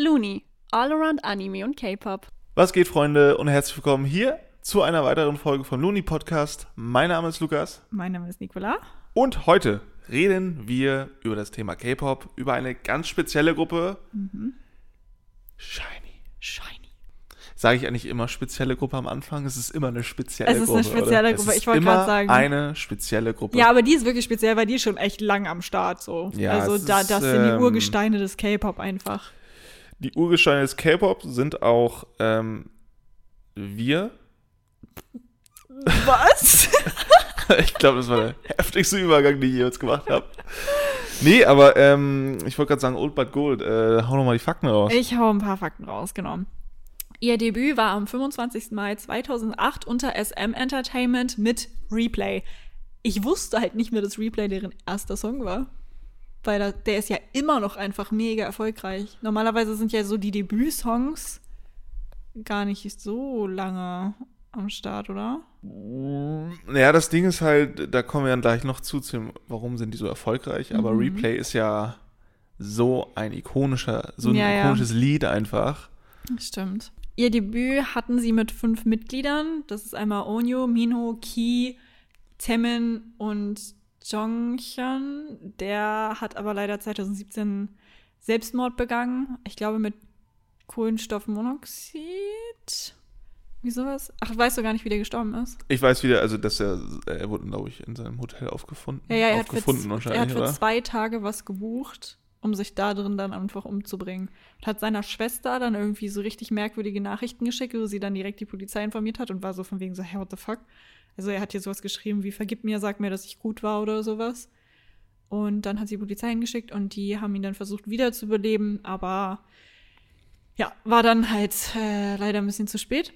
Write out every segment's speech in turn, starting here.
Looney, All Around Anime und K-Pop. Was geht, Freunde, und herzlich willkommen hier zu einer weiteren Folge vom Looney Podcast. Mein Name ist Lukas Mein Name ist Nicola. und heute reden wir über das Thema K-Pop, über eine ganz spezielle Gruppe. Shiny. Shiny. Sage ich eigentlich immer spezielle Gruppe am Anfang? Es ist immer eine spezielle Es ist Gruppe. eine spezielle oder? Gruppe, Es ist ich wollte immer gerade sagen. Eine spezielle Gruppe. Ja, aber die ist wirklich speziell, weil die ist schon echt lang am Start so. Ja, also es da, ist, das sind die ähm, Urgesteine des K-Pop einfach. Die Urgesteine des K-Pop sind auch ähm, wir. Was? ich glaube, das war der heftigste Übergang, den ich jetzt gemacht habe. Nee, aber ähm, ich wollte gerade sagen, Old But Gold. Äh, hau nochmal die Fakten raus. Ich hau ein paar Fakten raus, genau. Ihr Debüt war am 25. Mai 2008 unter SM Entertainment mit Replay. Ich wusste halt nicht mehr, dass Replay deren erster Song war. Weil da, der ist ja immer noch einfach mega erfolgreich. Normalerweise sind ja so die Debütsongs gar nicht so lange am Start, oder? Naja, das Ding ist halt, da kommen wir dann gleich noch zu, warum sind die so erfolgreich. Aber Mhm. Replay ist ja so ein ikonischer, so ein Ja, ja. ikonisches Lied einfach. Stimmt. Ihr Debüt hatten sie mit fünf Mitgliedern. Das ist einmal Onyo, Minho, Ki, Temin und Jonghyun. Der hat aber leider 2017 Selbstmord begangen. Ich glaube mit Kohlenstoffmonoxid. Wie sowas? Ach, weißt du gar nicht, wie der gestorben ist? Ich weiß wieder, also dass er, er wurde, glaube ich, in seinem Hotel aufgefunden. Ja, ja, er hat, für, er hat für oder? zwei Tage was gebucht, um sich da drin dann einfach umzubringen. Und hat seiner Schwester dann irgendwie so richtig merkwürdige Nachrichten geschickt, wo sie dann direkt die Polizei informiert hat und war so von wegen so, hey, what the fuck? Also er hat hier sowas geschrieben wie, vergib mir, sag mir, dass ich gut war oder sowas. Und dann hat sie die Polizei hingeschickt und die haben ihn dann versucht wiederzubeleben, aber ja, war dann halt äh, leider ein bisschen zu spät.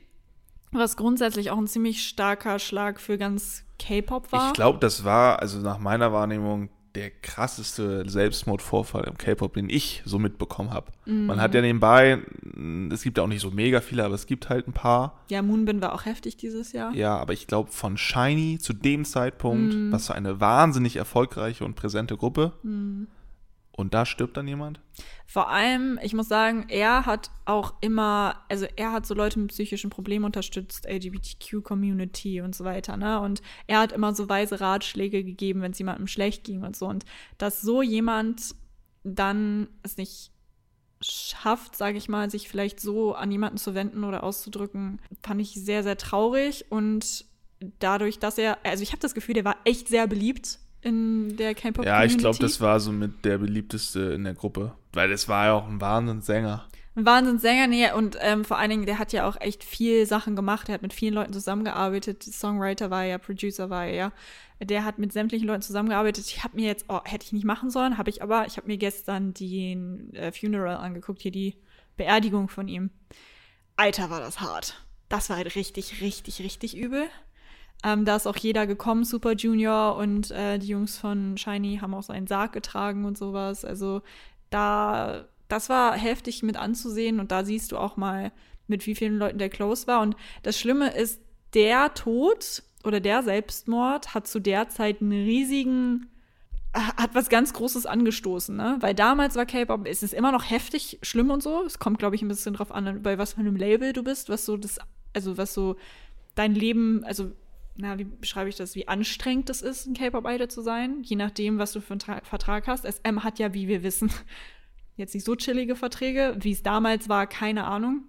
Was grundsätzlich auch ein ziemlich starker Schlag für ganz K-Pop war. Ich glaube, das war, also nach meiner Wahrnehmung, der krasseste Selbstmordvorfall im K-Pop, den ich so mitbekommen habe. Man hat ja Mhm. nebenbei, es gibt ja auch nicht so mega viele, aber es gibt halt ein paar. Ja, Moonbin war auch heftig dieses Jahr. Ja, aber ich glaube, von Shiny zu dem Zeitpunkt, Mhm. was für eine wahnsinnig erfolgreiche und präsente Gruppe. Und da stirbt dann jemand? Vor allem, ich muss sagen, er hat auch immer, also er hat so Leute mit psychischen Problemen unterstützt, LGBTQ-Community und so weiter, ne? Und er hat immer so weise Ratschläge gegeben, wenn es jemandem schlecht ging und so. Und dass so jemand dann es nicht schafft, sage ich mal, sich vielleicht so an jemanden zu wenden oder auszudrücken, fand ich sehr, sehr traurig. Und dadurch, dass er, also ich habe das Gefühl, der war echt sehr beliebt in der K-Pop-Community. Ja, ich glaube, das war so mit der beliebteste in der Gruppe. Weil das war ja auch ein Wahnsinnssänger. Ein Wahnsinnssänger, nee, und ähm, vor allen Dingen, der hat ja auch echt viel Sachen gemacht. Der hat mit vielen Leuten zusammengearbeitet. Songwriter war er ja, Producer war er ja. Der hat mit sämtlichen Leuten zusammengearbeitet. Ich habe mir jetzt, oh, hätte ich nicht machen sollen, habe ich aber. Ich habe mir gestern den äh, Funeral angeguckt, hier die Beerdigung von ihm. Alter, war das hart. Das war halt richtig, richtig, richtig übel. Ähm, da ist auch jeder gekommen, Super Junior und äh, die Jungs von Shiny haben auch so einen Sarg getragen und sowas. Also da, das war heftig mit anzusehen und da siehst du auch mal, mit wie vielen Leuten der close war. Und das Schlimme ist, der Tod oder der Selbstmord hat zu der Zeit einen riesigen, hat was ganz Großes angestoßen, ne? Weil damals war K-Pop, es ist immer noch heftig schlimm und so. Es kommt, glaube ich, ein bisschen drauf an, bei was für einem Label du bist, was so das, also was so dein Leben, also na, wie beschreibe ich das, wie anstrengend es ist, ein K-Pop-Idol zu sein, je nachdem, was du für einen Tra Vertrag hast. SM hat ja, wie wir wissen, jetzt nicht so chillige Verträge, wie es damals war, keine Ahnung.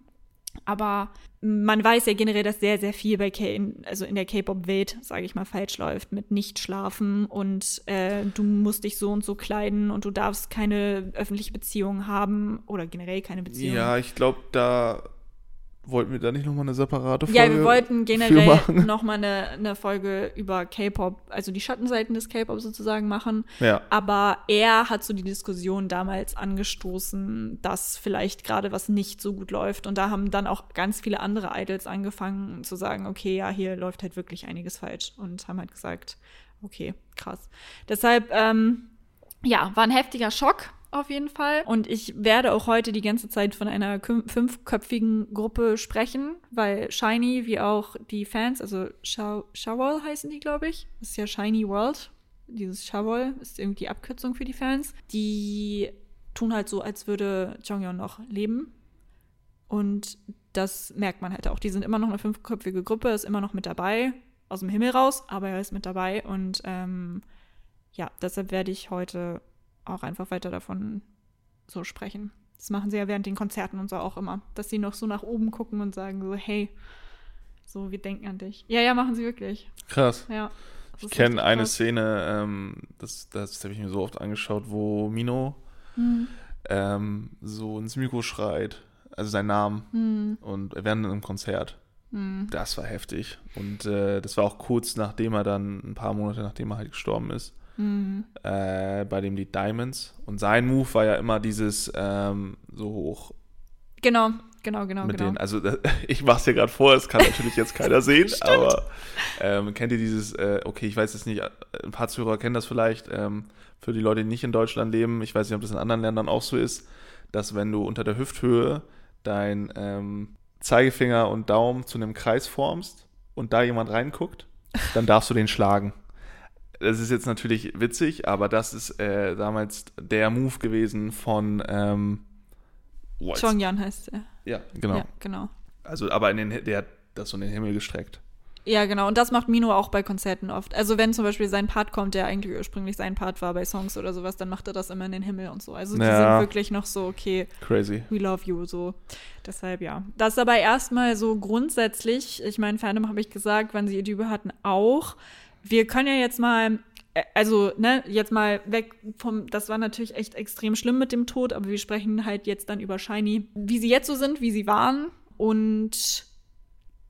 Aber man weiß ja generell, dass sehr, sehr viel bei K also in der K-Pop-Welt, sage ich mal, falsch läuft, mit nicht schlafen und äh, du musst dich so und so kleiden und du darfst keine öffentliche Beziehung haben oder generell keine Beziehung. Ja, ich glaube, da wollten wir da nicht nochmal eine separate Folge Ja, wir wollten generell nochmal eine, eine Folge über K-Pop, also die Schattenseiten des K-Pop sozusagen machen. Ja. Aber er hat so die Diskussion damals angestoßen, dass vielleicht gerade was nicht so gut läuft. Und da haben dann auch ganz viele andere Idols angefangen zu sagen, okay, ja, hier läuft halt wirklich einiges falsch. Und haben halt gesagt, okay, krass. Deshalb, ähm, ja, war ein heftiger Schock auf jeden Fall. Und ich werde auch heute die ganze Zeit von einer fünfköpfigen Gruppe sprechen, weil Shiny wie auch die Fans, also Shawol heißen die, glaube ich. Das ist ja Shiny World. Dieses Shawol ist irgendwie die Abkürzung für die Fans. Die tun halt so, als würde Jonghyun noch leben. Und das merkt man halt auch. Die sind immer noch eine fünfköpfige Gruppe, ist immer noch mit dabei, aus dem Himmel raus, aber er ist mit dabei. Und ähm, ja, deshalb werde ich heute auch einfach weiter davon so sprechen. Das machen sie ja während den Konzerten und so auch immer, dass sie noch so nach oben gucken und sagen so, hey, so, wir denken an dich. Ja, ja, machen sie wirklich. Krass. Ja. Ich kenne eine krass. Szene, ähm, das, das habe ich mir so oft angeschaut, wo Mino mhm. ähm, so ins Mikro schreit, also seinen Namen, mhm. und während einem Konzert. Mhm. Das war heftig. Und äh, das war auch kurz nachdem er dann, ein paar Monate nachdem er halt gestorben ist, mhm. äh, bei dem Lied Diamonds. Und sein Move war ja immer dieses ähm, so hoch. Genau, Genau, genau, mit genau. Denen, also ich mache es dir gerade vor, das kann natürlich jetzt keiner sehen, aber ähm, kennt ihr dieses, äh, okay, ich weiß jetzt nicht, ein paar Zuhörer kennen das vielleicht, ähm, für die Leute, die nicht in Deutschland leben, ich weiß nicht, ob das in anderen Ländern auch so ist, dass wenn du unter der Hüfthöhe dein ähm, Zeigefinger und Daumen zu einem Kreis formst und da jemand reinguckt, dann darfst du den schlagen. Das ist jetzt natürlich witzig, aber das ist äh, damals der Move gewesen von ähm, Chongyan heißt er. Ja, genau. Ja, genau. Also, aber in den, der hat das so in den Himmel gestreckt. Ja, genau. Und das macht Mino auch bei Konzerten oft. Also wenn zum Beispiel sein Part kommt, der eigentlich ursprünglich sein Part war bei Songs oder sowas, dann macht er das immer in den Himmel und so. Also die ja. sind wirklich noch so, okay, crazy. We love you, so. Deshalb ja. Das ist aber erstmal so grundsätzlich, ich meine, Fandom habe ich gesagt, wenn sie ihr Debüt hatten, auch. Wir können ja jetzt mal äh, also, ne, jetzt mal weg vom, das war natürlich echt extrem schlimm mit dem Tod, aber wir sprechen halt jetzt dann über Shiny, wie sie jetzt so sind, wie sie waren. Und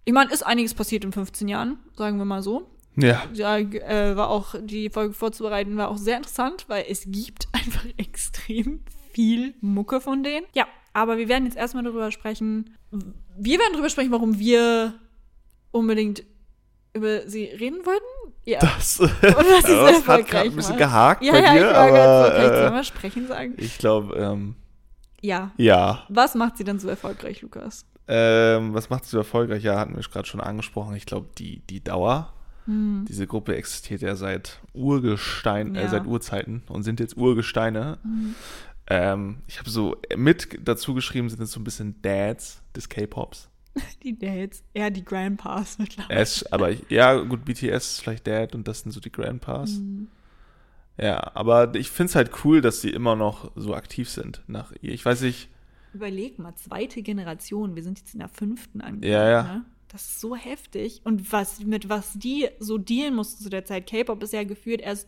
ich meine, ist einiges passiert in 15 Jahren, sagen wir mal so. Ja. Ja, äh, war auch, die Folge vorzubereiten, war auch sehr interessant, weil es gibt einfach extrem viel Mucke von denen. Ja, aber wir werden jetzt erstmal darüber sprechen. Wir werden darüber sprechen, warum wir unbedingt über sie reden wollten? Ja. Das, und ja, das hat gerade ein bisschen gehakt ja, bei ja, dir, ich aber so, äh, sprechen sagen? Ich glaube, ähm, ja. Ja. Was macht sie denn so erfolgreich, Lukas? Ähm, was macht sie so erfolgreich? Ja, hatten wir gerade schon angesprochen. Ich glaube, die, die Dauer. Hm. Diese Gruppe existiert ja seit Urgestein, äh, ja. äh, seit Urzeiten und sind jetzt Urgesteine. Hm. Ähm, ich habe so mit dazu geschrieben, sind jetzt so ein bisschen Dads des K-Pops. Die Dads, eher die Grandpas mittlerweile. Es, aber ich, ja, gut, BTS ist vielleicht Dad und das sind so die Grandpas. Mhm. Ja, aber ich finde es halt cool, dass sie immer noch so aktiv sind nach ihr. Ich weiß nicht. Überleg mal, zweite Generation, wir sind jetzt in der fünften angekommen. Ja, ja. Ne? Das ist so heftig. Und was, mit was die so dealen mussten zu der Zeit, K-Pop ist ja geführt erst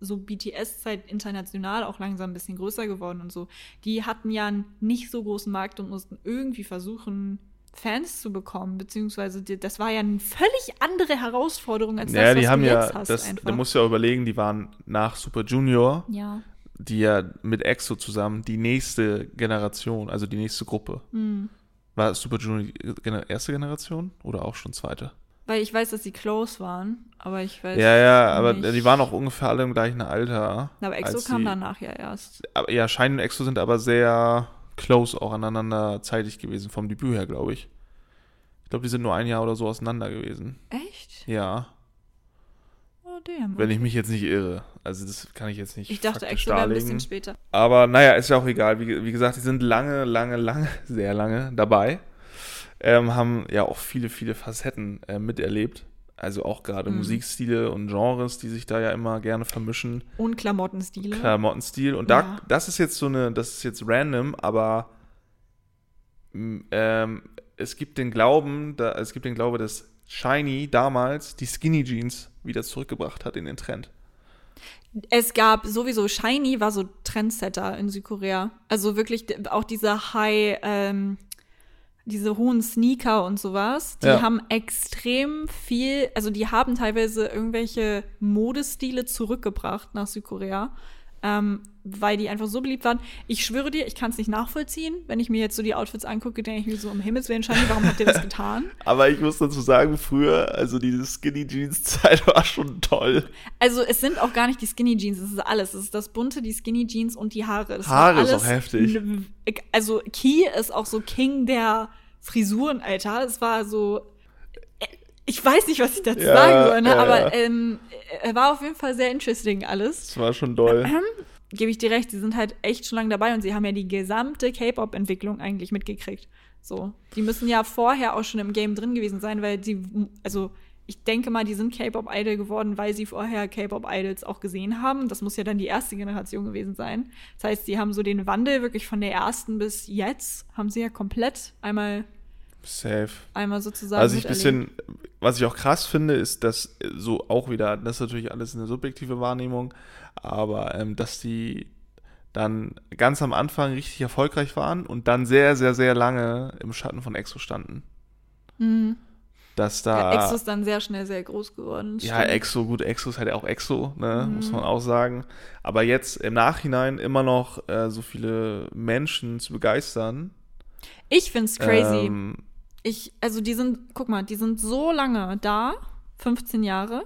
so BTS-Zeit international auch langsam ein bisschen größer geworden und so. Die hatten ja einen nicht so großen Markt und mussten irgendwie versuchen, Fans zu bekommen, beziehungsweise die, das war ja eine völlig andere Herausforderung als ja, das, die was haben du ja, jetzt hast. Das, da musst du ja überlegen, die waren nach Super Junior, ja. die ja mit EXO zusammen die nächste Generation, also die nächste Gruppe. Mhm. War Super Junior die erste Generation oder auch schon zweite? Weil ich weiß, dass sie close waren, aber ich weiß. Ja, ja, aber die waren auch ungefähr alle im gleichen Alter. Aber EXO kam sie, danach ja erst. Aber, ja, Shine und EXO sind aber sehr close auch aneinander zeitig gewesen, vom Debüt her, glaube ich. Ich glaube, die sind nur ein Jahr oder so auseinander gewesen. Echt? Ja. Oh, damn. Wenn ich mich jetzt nicht irre. Also, das kann ich jetzt nicht. Ich dachte, Exo wäre ein bisschen später. Aber naja, ist ja auch egal. Wie, wie gesagt, die sind lange, lange, lange, sehr lange dabei. Ähm, haben ja auch viele, viele Facetten äh, miterlebt. Also auch gerade mhm. Musikstile und Genres, die sich da ja immer gerne vermischen. Und Klamottenstile. Klamottenstil. Und da, das ist jetzt so eine, das ist jetzt random, aber ähm, es gibt den Glauben, da, es gibt den Glaube, dass Shiny damals die Skinny Jeans wieder zurückgebracht hat in den Trend. Es gab sowieso, Shiny war so Trendsetter in Südkorea. Also wirklich auch diese High, ähm, diese hohen Sneaker und sowas, die ja. haben extrem viel, also die haben teilweise irgendwelche Modestile zurückgebracht nach Südkorea, ähm, weil die einfach so beliebt waren. Ich schwöre dir, ich kann es nicht nachvollziehen. Wenn ich mir jetzt so die Outfits angucke, denke ich mir so, um Himmels Willen, Shani, warum habt ihr das getan? Aber ich muss dazu sagen, früher, also diese Skinny Jeans Zeit war schon toll. Also es sind auch gar nicht die Skinny Jeans, es ist alles. Es ist das Bunte, die Skinny Jeans und die Haare. Das Haare ist auch heftig. Also Key ist auch so King der Frisuren, Alter. Es war so ich weiß nicht, was ich dazu ja, sagen soll, ne? Ja, aber ähm, er war auf jeden Fall sehr interesting alles. Es war schon doll. Ähm, gebe ich dir recht, sie sind halt echt schon lange dabei und sie haben ja die gesamte K-Pop-Entwicklung eigentlich mitgekriegt. So, die müssen ja vorher auch schon im Game drin gewesen sein, weil sie, also ich denke mal, die sind K-Pop-Idol geworden, weil sie vorher K-Pop-Idols auch gesehen haben. Das muss ja dann die erste Generation gewesen sein. Das heißt, sie haben so den Wandel wirklich von der ersten bis jetzt, haben sie ja komplett einmal Safe. Einmal sozusagen. Also ich bisschen, was ich auch krass finde, ist, dass so auch wieder, das ist natürlich alles eine subjektive Wahrnehmung, aber ähm, dass die dann ganz am Anfang richtig erfolgreich waren und dann sehr, sehr, sehr lange im Schatten von Exo standen. Mhm. Dass da. Ja, Exo ist dann sehr schnell sehr groß geworden. Ja, Exo, gut, Exo ist halt auch Exo, ne, mhm. muss man auch sagen. Aber jetzt im Nachhinein immer noch äh, so viele Menschen zu begeistern. Ich find's crazy. Ähm, ich, also die sind, guck mal, die sind so lange da, 15 Jahre.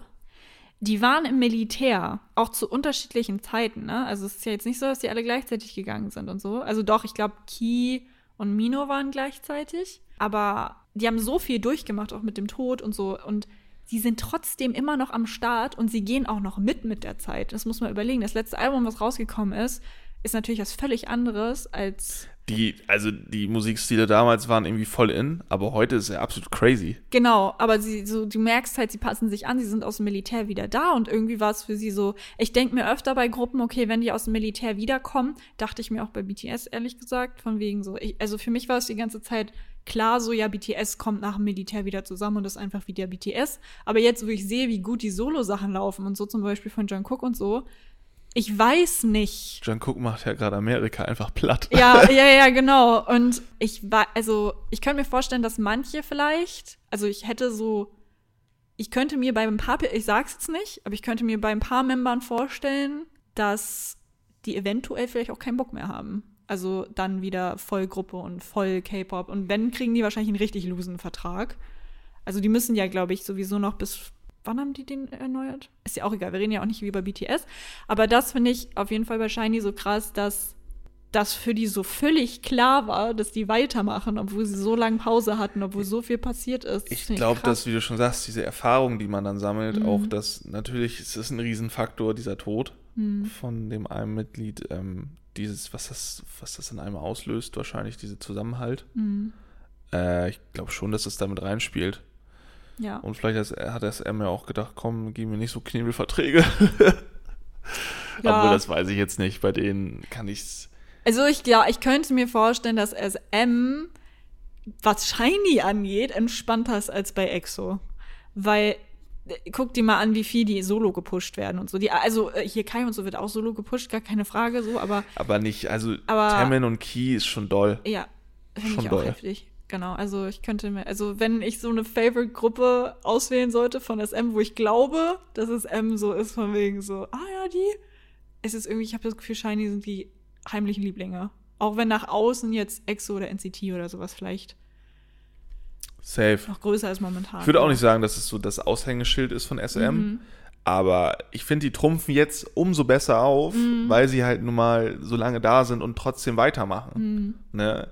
Die waren im Militär, auch zu unterschiedlichen Zeiten, ne? Also es ist ja jetzt nicht so, dass die alle gleichzeitig gegangen sind und so. Also doch, ich glaube, Ki und Mino waren gleichzeitig. Aber die haben so viel durchgemacht, auch mit dem Tod und so. Und sie sind trotzdem immer noch am Start und sie gehen auch noch mit mit der Zeit. Das muss man überlegen. Das letzte Album, was rausgekommen ist, ist natürlich was völlig anderes als die, also die Musikstile damals waren irgendwie voll in, aber heute ist er absolut crazy. Genau, aber sie, so, du merkst halt, sie passen sich an, sie sind aus dem Militär wieder da und irgendwie war es für sie so, ich denke mir öfter bei Gruppen, okay, wenn die aus dem Militär wiederkommen, dachte ich mir auch bei BTS ehrlich gesagt, von wegen so, ich, also für mich war es die ganze Zeit klar so, ja, BTS kommt nach dem Militär wieder zusammen und ist einfach wie der BTS, aber jetzt, wo ich sehe, wie gut die Solo-Sachen laufen und so zum Beispiel von Jungkook und so, ich weiß nicht. John Cook macht ja gerade Amerika einfach platt. Ja, ja, ja, genau. Und ich war, also ich könnte mir vorstellen, dass manche vielleicht, also ich hätte so, ich könnte mir bei ein paar, ich sag's jetzt nicht, aber ich könnte mir bei ein paar Membern vorstellen, dass die eventuell vielleicht auch keinen Bock mehr haben. Also dann wieder Vollgruppe und voll K-Pop. Und wenn, kriegen die wahrscheinlich einen richtig losen Vertrag. Also die müssen ja, glaube ich, sowieso noch bis wann haben die den erneuert? Ist ja auch egal, wir reden ja auch nicht wie bei BTS. Aber das finde ich auf jeden Fall bei Shiny so krass, dass das für die so völlig klar war, dass die weitermachen, obwohl sie so lange Pause hatten, obwohl so viel passiert ist. Ich glaube, dass, wie du schon sagst, diese Erfahrung, die man dann sammelt, mhm. auch das, natürlich ist es ein Riesenfaktor, dieser Tod mhm. von dem einen Mitglied, ähm, dieses, was das, was das in einem auslöst, wahrscheinlich dieser Zusammenhalt. Mhm. Äh, ich glaube schon, dass es damit reinspielt. Ja. Und vielleicht hat das er mir auch gedacht, komm, gib mir nicht so Knebelverträge. ja. Obwohl, das weiß ich jetzt nicht. Bei denen kann ich's. Also ich glaube, ich könnte mir vorstellen, dass SM, was Shiny angeht, entspannter ist als bei EXO. Weil guck dir mal an, wie viel die solo gepusht werden und so. Die, also äh, hier Kai und so wird auch solo gepusht, gar keine Frage so, aber. Aber nicht, also aber, Tamin und Key ist schon doll. Ja, finde ich auch doll. heftig. Genau, also ich könnte mir, also wenn ich so eine Favorite-Gruppe auswählen sollte von SM, wo ich glaube, dass es M so ist, von wegen so, ah ja, die, es ist irgendwie, ich habe das Gefühl, Shiny sind die heimlichen Lieblinge. Auch wenn nach außen jetzt EXO oder NCT oder sowas vielleicht Safe. noch größer ist momentan. Ich würde auch nicht sagen, dass es so das Aushängeschild ist von SM. Mhm. Aber ich finde, die trumpfen jetzt umso besser auf, mhm. weil sie halt nun mal so lange da sind und trotzdem weitermachen. Mhm. Ne?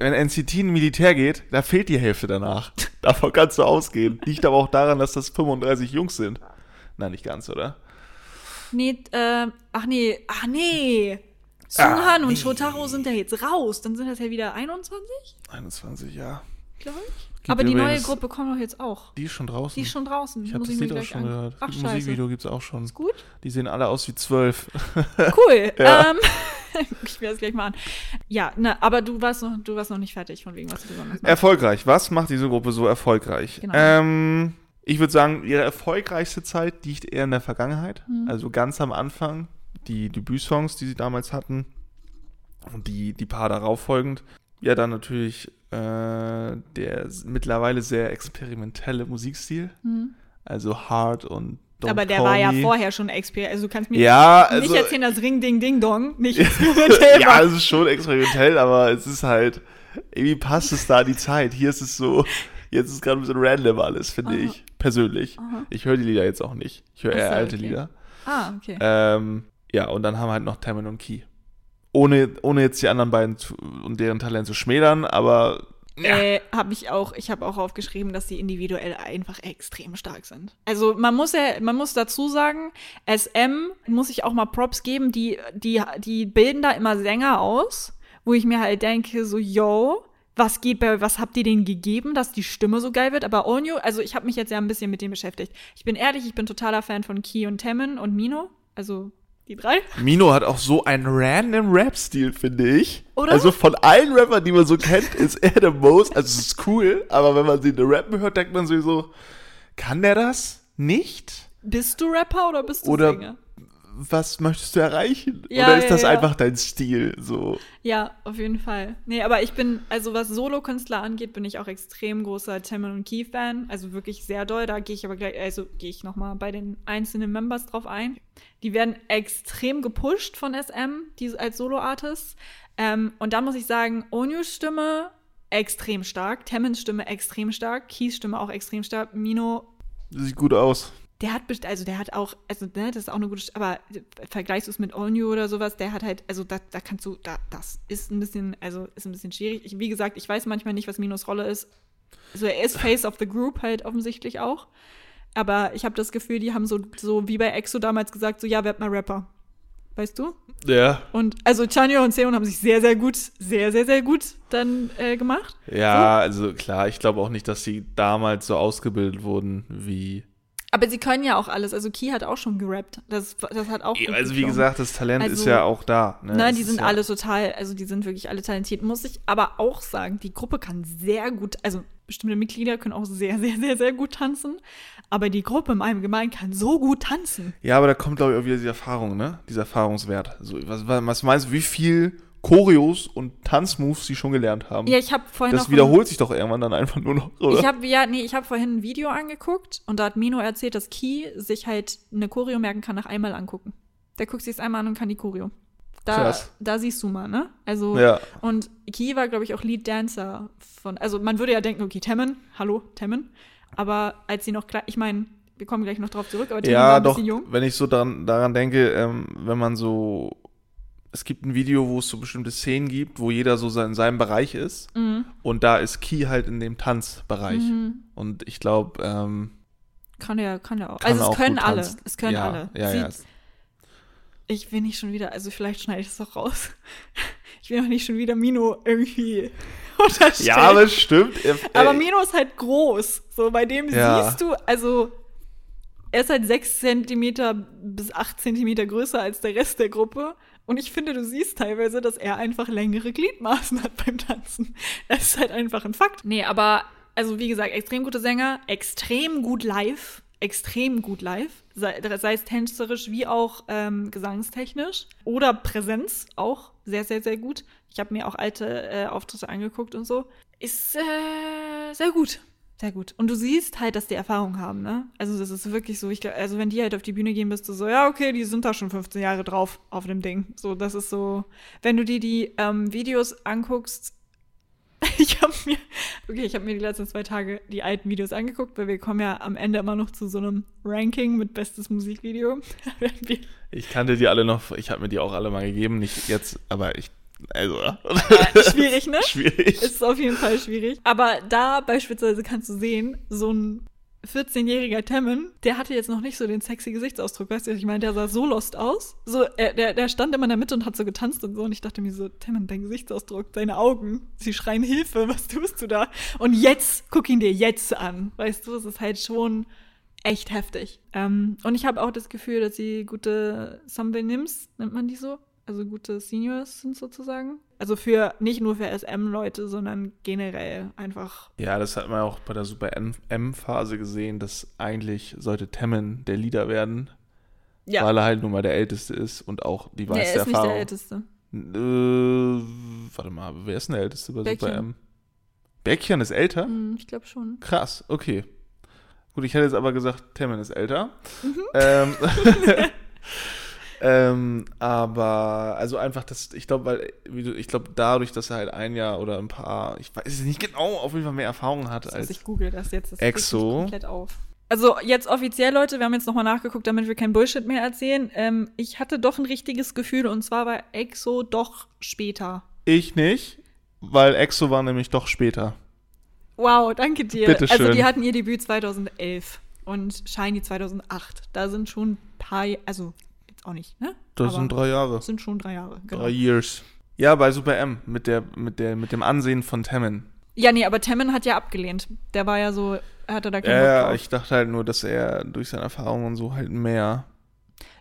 Wenn NCT in Militär geht, da fehlt die Hälfte danach. Davon kannst du ausgehen. Liegt aber auch daran, dass das 35 Jungs sind. Nein, nicht ganz, oder? Nee, äh, ach nee, ach nee. Sunghan ah, und Shotaro sind ja jetzt raus. Dann sind das ja wieder 21? 21, ja. Glaube ich. Gibt aber die neue Gruppe kommt doch jetzt auch. Die ist schon draußen. Die ist schon draußen. Ich habe das Lied auch schon gehört. Ach, das Musikvideo gibt es auch schon. Ist gut? Die sehen alle aus wie zwölf. Cool. ja. ähm, ich werde es gleich mal an. Ja, ne, aber du warst, noch, du warst noch nicht fertig von wegen, was du besonders machst. Erfolgreich. Was macht diese Gruppe so erfolgreich? Genau. Ähm, ich würde sagen, ihre erfolgreichste Zeit liegt eher in der Vergangenheit. Mhm. Also ganz am Anfang. Die Debütsongs, die sie damals hatten. Und die, die paar darauf folgend. Ja, dann natürlich äh, der mittlerweile sehr experimentelle Musikstil. Mhm. Also hard und Don't aber der war ja vorher schon experimentell. Also du kannst mir ja, nicht also, erzählen, dass Ring Ding Ding Dong nicht experimentell war. ja, es ist schon experimentell, aber es ist halt, irgendwie passt es da die Zeit. Hier ist es so, jetzt ist es gerade ein bisschen random alles, finde ich, persönlich. Aha. Ich höre die Lieder jetzt auch nicht. Ich höre eher so, alte okay. Lieder. Ah, okay. Ähm, ja, und dann haben wir halt noch Taman und Key. Ohne, ohne jetzt die anderen beiden zu, und deren Talent zu schmälern, aber Ja. äh, habe ich auch, ich habe auch aufgeschrieben, dass sie individuell einfach extrem stark sind. Also man muss ja, man muss dazu sagen, SM muss ich auch mal Props geben, die, die, die bilden da immer Sänger aus, wo ich mir halt denke, so, yo, was geht bei, was habt ihr denen gegeben, dass die Stimme so geil wird? Aber Onyo, also ich habe mich jetzt ja ein bisschen mit dem beschäftigt. Ich bin ehrlich, ich bin totaler Fan von Key und Temin und Mino, also die drei. Mino hat auch so einen random Rap-Stil, finde ich. Oder? Also von allen Rappern, die man so kennt, ist er der most. Also es ist cool, aber wenn man sie in der Rappen hört, denkt man sich so, kann der das nicht? Bist du Rapper oder bist du Oder Sänger? Was möchtest du erreichen? Ja, Oder ist ja, das ja. einfach dein Stil? So. Ja, auf jeden Fall. Nee, aber ich bin, also was Solokünstler angeht, bin ich auch extrem großer Timon und Key-Fan. Also wirklich sehr doll. Da gehe ich aber gleich, also gehe ich nochmal bei den einzelnen Members drauf ein. Die werden extrem gepusht von SM, die als Solo-Artists. Ähm, und da muss ich sagen, Onyus Stimme extrem stark, Temens Stimme extrem stark, Keys Stimme auch extrem stark, Mino Sieht gut aus. Der hat, also der hat auch, also ne, das ist auch eine gute, aber vergleichst du es mit Onyu oder sowas, der hat halt, also da, da kannst du, da, das ist ein bisschen, also ist ein bisschen schwierig. Ich, wie gesagt, ich weiß manchmal nicht, was Minos Rolle ist. Also er ist Face of the Group halt offensichtlich auch. Aber ich habe das Gefühl, die haben so, so wie bei EXO damals gesagt, so ja, werd mal Rapper. Weißt du? Ja. Und also Chanyo und Seon haben sich sehr, sehr gut, sehr, sehr, sehr gut dann äh, gemacht. Ja, also klar, ich glaube auch nicht, dass sie damals so ausgebildet wurden wie. Aber sie können ja auch alles. Also Ki hat auch schon gerappt. Das, das hat auch. gut Also wie gesagt, das Talent ist Also, ja auch da. Ne? Nein, die ist sind ja, alle total, also die sind wirklich alle talentiert. Muss ich aber auch sagen, die Gruppe kann sehr gut, also bestimmte Mitglieder können auch sehr, sehr, sehr, sehr gut tanzen. Aber die Gruppe im Allgemeinen kann so gut tanzen. Ja, aber da kommt, glaube ich, auch wieder die Erfahrung, ne? Dieser Erfahrungswert. So, was, was was meinst du, wie viel Choreos und Tanzmoves sie schon gelernt haben? Ja, ich habe vorhin das wiederholt sich doch irgendwann dann einfach nur noch, oder? Ich habe ja, nee, ich habe vorhin ein Video angeguckt und da hat Mino erzählt, dass Ki sich halt eine Choreo merken kann nach einmal angucken. Der guckt sich einmal an und kann die Choreo. Da, Krass. da siehst du mal, ne? Also ja. und Ki war, glaube ich, auch Lead Dancer von. Also man würde ja denken, okay, Temmen, hallo, Temmen. Aber als sie noch ich meine, wir kommen gleich noch drauf zurück, aber Temmen war Ja, ein doch, bisschen jung. wenn ich so daran, daran denke, ähm, wenn man so. Es gibt ein Video, wo es so bestimmte Szenen gibt, wo jeder so in seinem Bereich ist. Mhm. Und da ist Key halt in dem Tanzbereich. Mhm. Und ich glaube, ähm, Kann ja, kann ja auch. Also es auch können alle. tanzen. Es können Ja, alle. ja, ja. Ich will nicht schon wieder, also vielleicht schneide ich das auch raus. Ich will auch nicht schon wieder Mino irgendwie unterstellen. ja, aber es stimmt. Äh, Aber äh, Mino ist halt groß. So, bei dem siehst du, also er ist halt sechs Zentimeter bis acht Zentimeter größer als der Rest der Gruppe. Und ich finde, du siehst teilweise, dass er einfach längere Gliedmaßen hat beim Tanzen. Das ist halt einfach ein Fakt. Nee, aber, also wie gesagt, extrem gute Sänger, extrem gut live, extrem gut live. Sei, sei es tänzerisch wie auch ähm, gesangstechnisch. Oder Präsenz auch sehr, sehr, sehr gut. Ich habe mir auch alte äh, Auftritte angeguckt und so. Ist äh, sehr gut. Sehr gut. Und du siehst halt, dass die Erfahrung haben, ne? Also das ist wirklich so, ich also wenn die halt auf die Bühne gehen, bist du so, ja, okay, die sind da schon 15 Jahre drauf auf dem Ding. So, das ist so, wenn du dir die ähm, Videos anguckst, ich habe mir, okay, ich habe mir die letzten zwei Tage die alten Videos angeguckt, weil wir kommen ja am Ende immer noch zu so einem Ranking mit bestes Musikvideo. Ich kannte die alle noch, ich habe mir die auch alle mal gegeben, nicht jetzt, aber ich, also, äh, schwierig, ne? schwierig. Ist auf jeden Fall schwierig. Aber da beispielsweise kannst du sehen, so ein 14-jähriger Temmen, der hatte jetzt noch nicht so den sexy Gesichtsausdruck, weißt du, ich meine, der sah so lost aus. So, er, der, der stand immer in der Mitte und hat so getanzt und so und ich dachte mir so, Temmen, dein Gesichtsausdruck, deine Augen, sie schreien Hilfe, was tust du da? Und jetzt, guck ihn dir jetzt an, weißt du, es ist halt schon echt heftig. Ähm, und ich habe auch das Gefühl, dass sie gute Something-Nims, nennt man die so? Also gute Seniors sind sozusagen. Also für nicht nur für SM-Leute, sondern generell einfach. Ja, das hat man auch bei der Super M-Phase gesehen, dass eigentlich sollte Temmen der Leader werden, Ja, weil er halt nun mal der Älteste ist und auch die nee, er meiste ist nicht Erfahrung. der Älteste. Äh, warte mal, wer ist denn der Älteste bei Super Bäckchen. M? Bäckchen ist älter? Hm, ich glaube schon. Krass, okay. Gut, ich hätte jetzt aber gesagt, Temmen ist älter. Mhm. Ähm, ähm, aber, also einfach, das, ich glaube, weil, du, ich glaube, dadurch, dass er halt ein Jahr oder ein paar, ich weiß es nicht genau, auf jeden Fall mehr Erfahrung hat Also als. ich google das jetzt. Das Exo. komplett auf. Also jetzt offiziell, Leute, wir haben jetzt nochmal nachgeguckt, damit wir kein Bullshit mehr erzählen. Ähm, ich hatte doch ein richtiges Gefühl und zwar war EXO doch später. Ich nicht, weil Exo war nämlich doch später. Wow, danke dir. Bitte Also die hatten ihr Debüt 2011 und Shiny 2008. Da sind schon ein paar, also auch nicht, ne? Das Aber sind drei Jahre. das sind schon drei Jahre. Genau. Drei Years. Ja, bei Super M mit der mit der mit dem Ansehen von Tammin. Ja, nee, aber Temmin hat ja abgelehnt. Der war ja so, hatte da keinen Ja, Bock ja, drauf. ich dachte halt nur, dass er durch seine Erfahrungen und so halt mehr.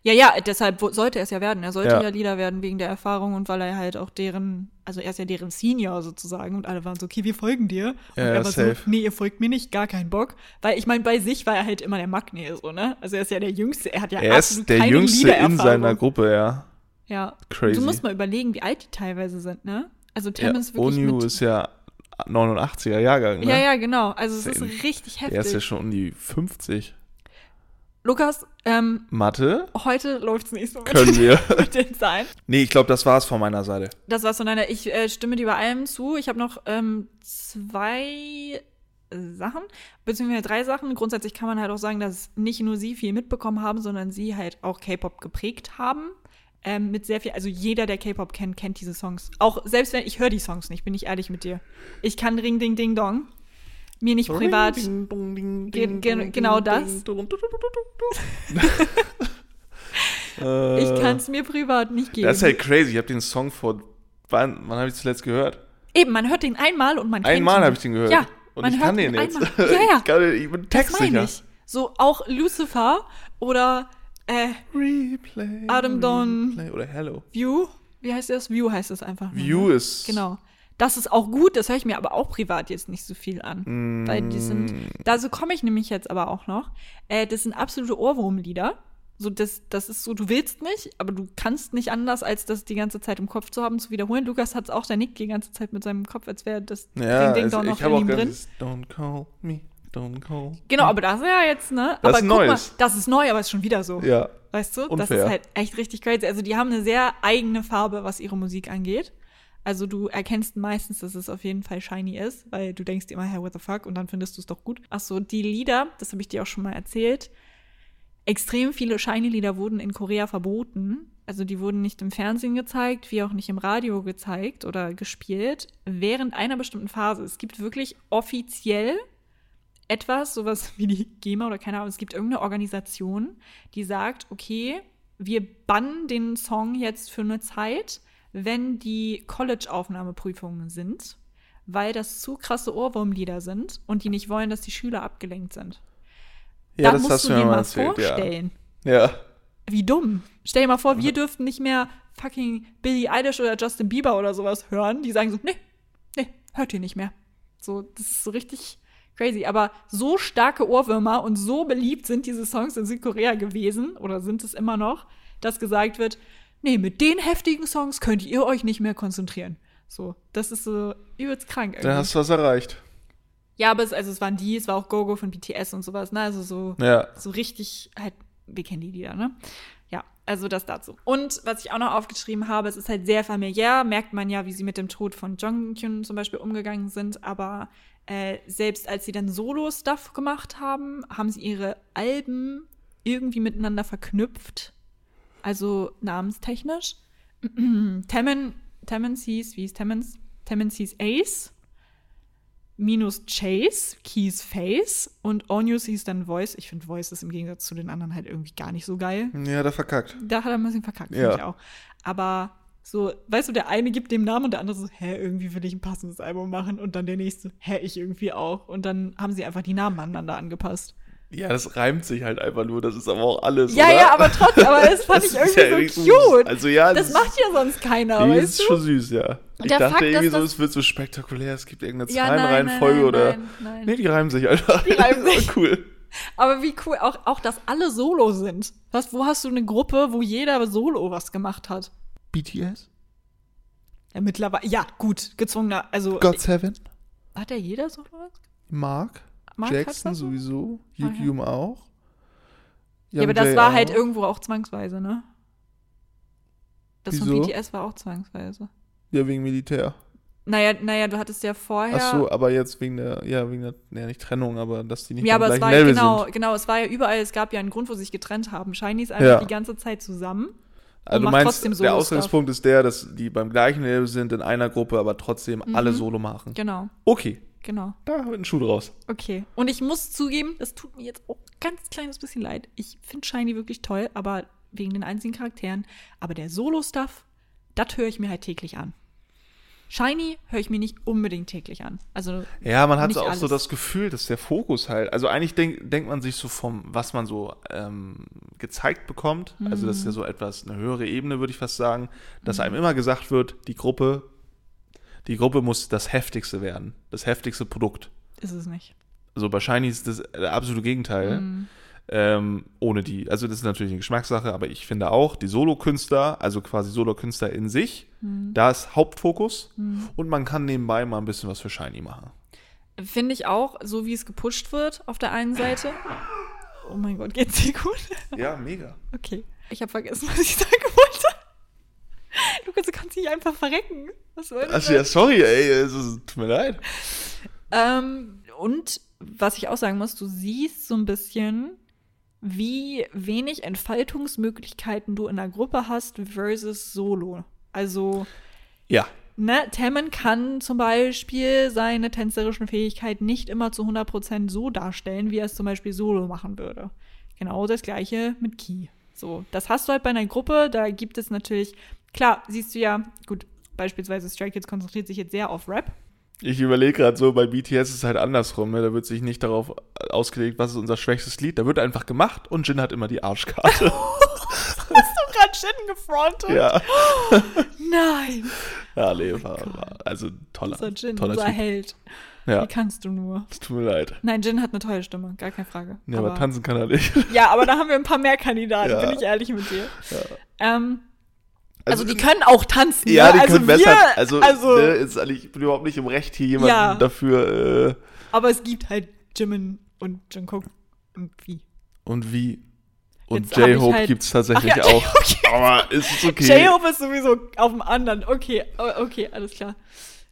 Ja, ja, deshalb sollte er es ja werden. Er sollte Ja. ja. Leader werden wegen der Erfahrung und weil er halt auch deren, also er ist ja deren Senior sozusagen und alle waren so, okay, wir folgen dir. Und Ja, er war safe. so, nee, ihr folgt mir nicht, gar keinen Bock. Weil ich meine, bei sich war er halt immer der Magnet, so, ne? Also er ist ja der Jüngste, er hat ja er absolut ist der keine Jüngste in seiner Gruppe, ja. Ja. Crazy. Du musst mal überlegen, wie alt die teilweise sind, ne? Also Tim ja ist wirklich Onyu ist ja 89er Jahrgang, ne? Ja, ja, genau. Also es ist richtig heftig. Er ist ja schon um die 50. Lukas, ähm, Mathe? heute läuft's nicht so mit, Können wir. mit den Zahlen. Nee, ich glaube, das war's von meiner Seite. Das war's von deiner. Ich äh, stimme dir bei allem zu. Ich habe noch ähm, zwei Sachen, beziehungsweise drei Sachen. Grundsätzlich kann man halt auch sagen, dass nicht nur sie viel mitbekommen haben, sondern sie halt auch K-Pop geprägt haben. Ähm, mit sehr viel, also jeder, der K-Pop kennt, kennt diese Songs. Auch selbst wenn ich höre die Songs nicht, bin ich ehrlich mit dir. Ich kann Ring Ding Ding Dong. Mir nicht privat. Ding, dong, ding, ding, ge- genau das. du. Äh, Ich kann es mir privat nicht geben. Das ist halt crazy. Ich habe den Song vor. Wann, wann habe ich zuletzt gehört? Eben, man hört den einmal und man kennt Einmal habe ich den gehört. Ja, Und man ich hört kann ihn den jetzt. einmal. Ja, ja. ich, kann, den- ich bin Das meine textsicher. ich. So auch Lucifer oder äh, Replay. Adam Dawn. Replay oder Hello. View. Wie heißt das? View heißt es einfach. nur, View ne? ist. Genau. Das ist auch gut, das höre ich mir aber auch privat jetzt nicht so viel an. Mm, Weil die sind, da so komme ich nämlich jetzt aber auch noch. Äh, das sind absolute Ohrwurmlieder. So, das, das ist so, du willst nicht, aber du kannst nicht anders, als das die ganze Zeit im Kopf zu haben, zu wiederholen. Lukas hat es auch, der nickt die ganze Zeit mit seinem Kopf, als wäre das Ja, Ding also Dong noch ich in ihm drin. Don't call me. Don't call. Genau, me. aber das ist ja jetzt, ne? Das aber ist guck Neues. mal, das ist neu, aber ist schon wieder so. Ja. Weißt du? Das Unfair. ist halt echt richtig crazy. Also die haben eine sehr eigene Farbe, was ihre Musik angeht. Also du erkennst meistens, dass es auf jeden Fall shiny ist, weil du denkst immer, hey, what the fuck? Und dann findest du es doch gut. Ach so, die Lieder, das habe ich dir auch schon mal erzählt. Extrem viele Shiny-Lieder wurden in Korea verboten. Also die wurden nicht im Fernsehen gezeigt, wie auch nicht im Radio gezeigt oder gespielt, während einer bestimmten Phase. Es gibt wirklich offiziell etwas, sowas wie die GEMA oder keine Ahnung, es gibt irgendeine Organisation, die sagt, okay, wir bannen den Song jetzt für eine Zeit, wenn die College-Aufnahmeprüfungen sind, weil das zu krasse Ohrwurmlieder sind und die nicht wollen, dass die Schüler abgelenkt sind. Ja, da das musst hast du dir mir mal erzählt, ja. vorstellen. Ja. Wie dumm. Stell dir mal vor, wir dürften nicht mehr fucking Billie Eilish oder Justin Bieber oder sowas hören. Die sagen so, nee, nee, hört ihr nicht mehr. So, das ist so richtig crazy. Aber so starke Ohrwürmer und so beliebt sind diese Songs in Südkorea gewesen oder sind es immer noch, dass gesagt wird, nee, mit den heftigen Songs könnt ihr euch nicht mehr konzentrieren. So, das ist so übelst krank irgendwie. Da hast du was erreicht. ja, aber es, also es waren die, es war auch Gogo von BTS und sowas, ne? Also so Ja. so richtig halt, wir kennen die Lieder, ne? Ja, also das dazu. Und was ich auch noch aufgeschrieben habe, es ist halt sehr familiär, merkt man ja, wie sie mit dem Tod von Jonghyun zum Beispiel umgegangen sind, aber äh, selbst als sie dann Solo-Stuff gemacht haben, haben sie ihre Alben irgendwie miteinander verknüpft, also namenstechnisch. Temen, Temens hieß, wie hieß Temens? Temens hieß Ace minus Chase, Keys Face und Onius hieß dann Voice. Ich finde Voice ist im Gegensatz zu den anderen halt irgendwie gar nicht so geil. Ja, da verkackt. Da hat er ein bisschen verkackt, Ja. finde ich auch. Aber so, weißt du, der eine gibt dem Namen und der andere so, hä, irgendwie will ich ein passendes Album machen und dann der nächste, hä, ich irgendwie auch. Und dann haben sie einfach die Namen aneinander angepasst. Ja, das reimt sich halt einfach nur. Das ist aber auch alles. ja, oder? ja, aber trotzdem, aber das fand Das ich ist irgendwie ja so cute. Also ja, das macht ja sonst keiner, Nee, weißt das ist du? schon süß, ja. Ich der dachte Fakt, irgendwie so, das- es wird so spektakulär, es gibt irgendeine Zahlenreihenfolge oder. nein, nein. Nee, die reimen sich einfach. Die reimen sich. cool. Aber wie cool, auch, auch dass alle Solo sind. Was, wo hast du eine Gruppe, wo jeder Solo was gemacht hat? BTS? Ja, mittlerweile, ja, gut, gezwungener, also God Seven? hat ja jeder Solo was? Mark? Mark Jackson so? sowieso? Ah, ja. Yukyum auch? Ja, aber das Jay war halt auch? irgendwo auch zwangsweise, ne? Das von Wieso? BTS war auch zwangsweise. Ja, wegen Militär. Naja, naja, du hattest ja vorher. Ach so, aber jetzt wegen der, ja, wegen der, ja, nicht Trennung, aber dass die nicht ja, mehr aber im es war gleichen Level genau, sind. genau, es war ja überall, es gab ja einen Grund, wo sie sich getrennt haben. Shiny ist einfach Ja. die ganze Zeit zusammen. Also du meinst, trotzdem der. Ausgangspunkt ist der, dass die beim gleichen Level sind in einer Gruppe, aber trotzdem alle Solo machen. Genau, Okay, genau. Da wird ein Schuh draus. Okay. Und ich muss zugeben, das tut mir jetzt auch ein ganz kleines bisschen leid. Ich finde Shiny wirklich toll, aber wegen den einzigen Charakteren. Aber der Solo-Stuff, das höre ich mir halt täglich an. Shiny höre ich mir nicht unbedingt täglich an. Also Ja, man hat so auch so alles. das Gefühl, dass der Fokus halt, also eigentlich denk, denkt man sich so vom, was man so ähm, gezeigt bekommt, also das ist Mhm. ja so etwas, eine höhere Ebene, würde ich fast sagen, dass einem immer gesagt wird, die Gruppe, die Gruppe muss das heftigste werden, das heftigste Produkt. ist es nicht. Also bei Shiny ist das der absolute Gegenteil. Mhm. Ähm, ohne die, also das ist natürlich eine Geschmackssache, aber ich finde auch, die Solo-Künstler, also quasi Solo-Künstler in sich, Mhm. da ist Hauptfokus und man kann nebenbei mal ein bisschen was für Shiny machen. Finde ich auch, so wie es gepusht wird auf der einen Seite. Oh mein Gott, geht's dir gut? Ja, mega. Okay. Ich habe vergessen, was ich sagen wollte. Lukas, du kannst nicht einfach verrecken. Was soll Also ja, sorry, ey, es tut mir leid. Ähm, und was ich auch sagen muss, du siehst so ein bisschen, wie wenig Entfaltungsmöglichkeiten du in der Gruppe hast versus Solo. Also, Ja, ne, Tammen kann zum Beispiel seine tänzerischen Fähigkeiten nicht immer zu 100% so darstellen, wie er es zum Beispiel Solo machen würde. Genau das gleiche mit Key. So, das hast du halt bei einer Gruppe, da gibt es natürlich, klar, siehst du ja, gut, beispielsweise Stray Kids konzentriert sich jetzt sehr auf Rap. ich überlege gerade so, bei BTS ist es halt andersrum, ne? da wird sich nicht darauf ausgelegt, was ist unser schwächstes Lied, da wird einfach gemacht und Jin hat immer die Arschkarte. Hast du gerade Shin gefrontet? ja. Nein. Ja, nee, war, war, also toller, Unser Jin, toller unser Typ. Held. Ja, Wie kannst du nur? es tut mir leid. Nein, Jin hat eine tolle Stimme, gar keine Frage. Ja, aber, tanzen kann er nicht. ja, aber da haben wir ein paar mehr Kandidaten, Ja. bin ich ehrlich mit dir. Ja. Ähm, also, die können auch tanzen. Ja, ne? die also können wir, besser. Also, also ne, ist eigentlich, ich bin überhaupt nicht im Recht, hier jemanden Ja. dafür. Äh, aber es gibt halt Jimin und Jungkook und wie? Und hab ich J-Hope halt- gibt's tatsächlich Ach ja, auch. Aber ist es okay. J-Hope ist sowieso auf dem anderen. Okay, okay, alles klar.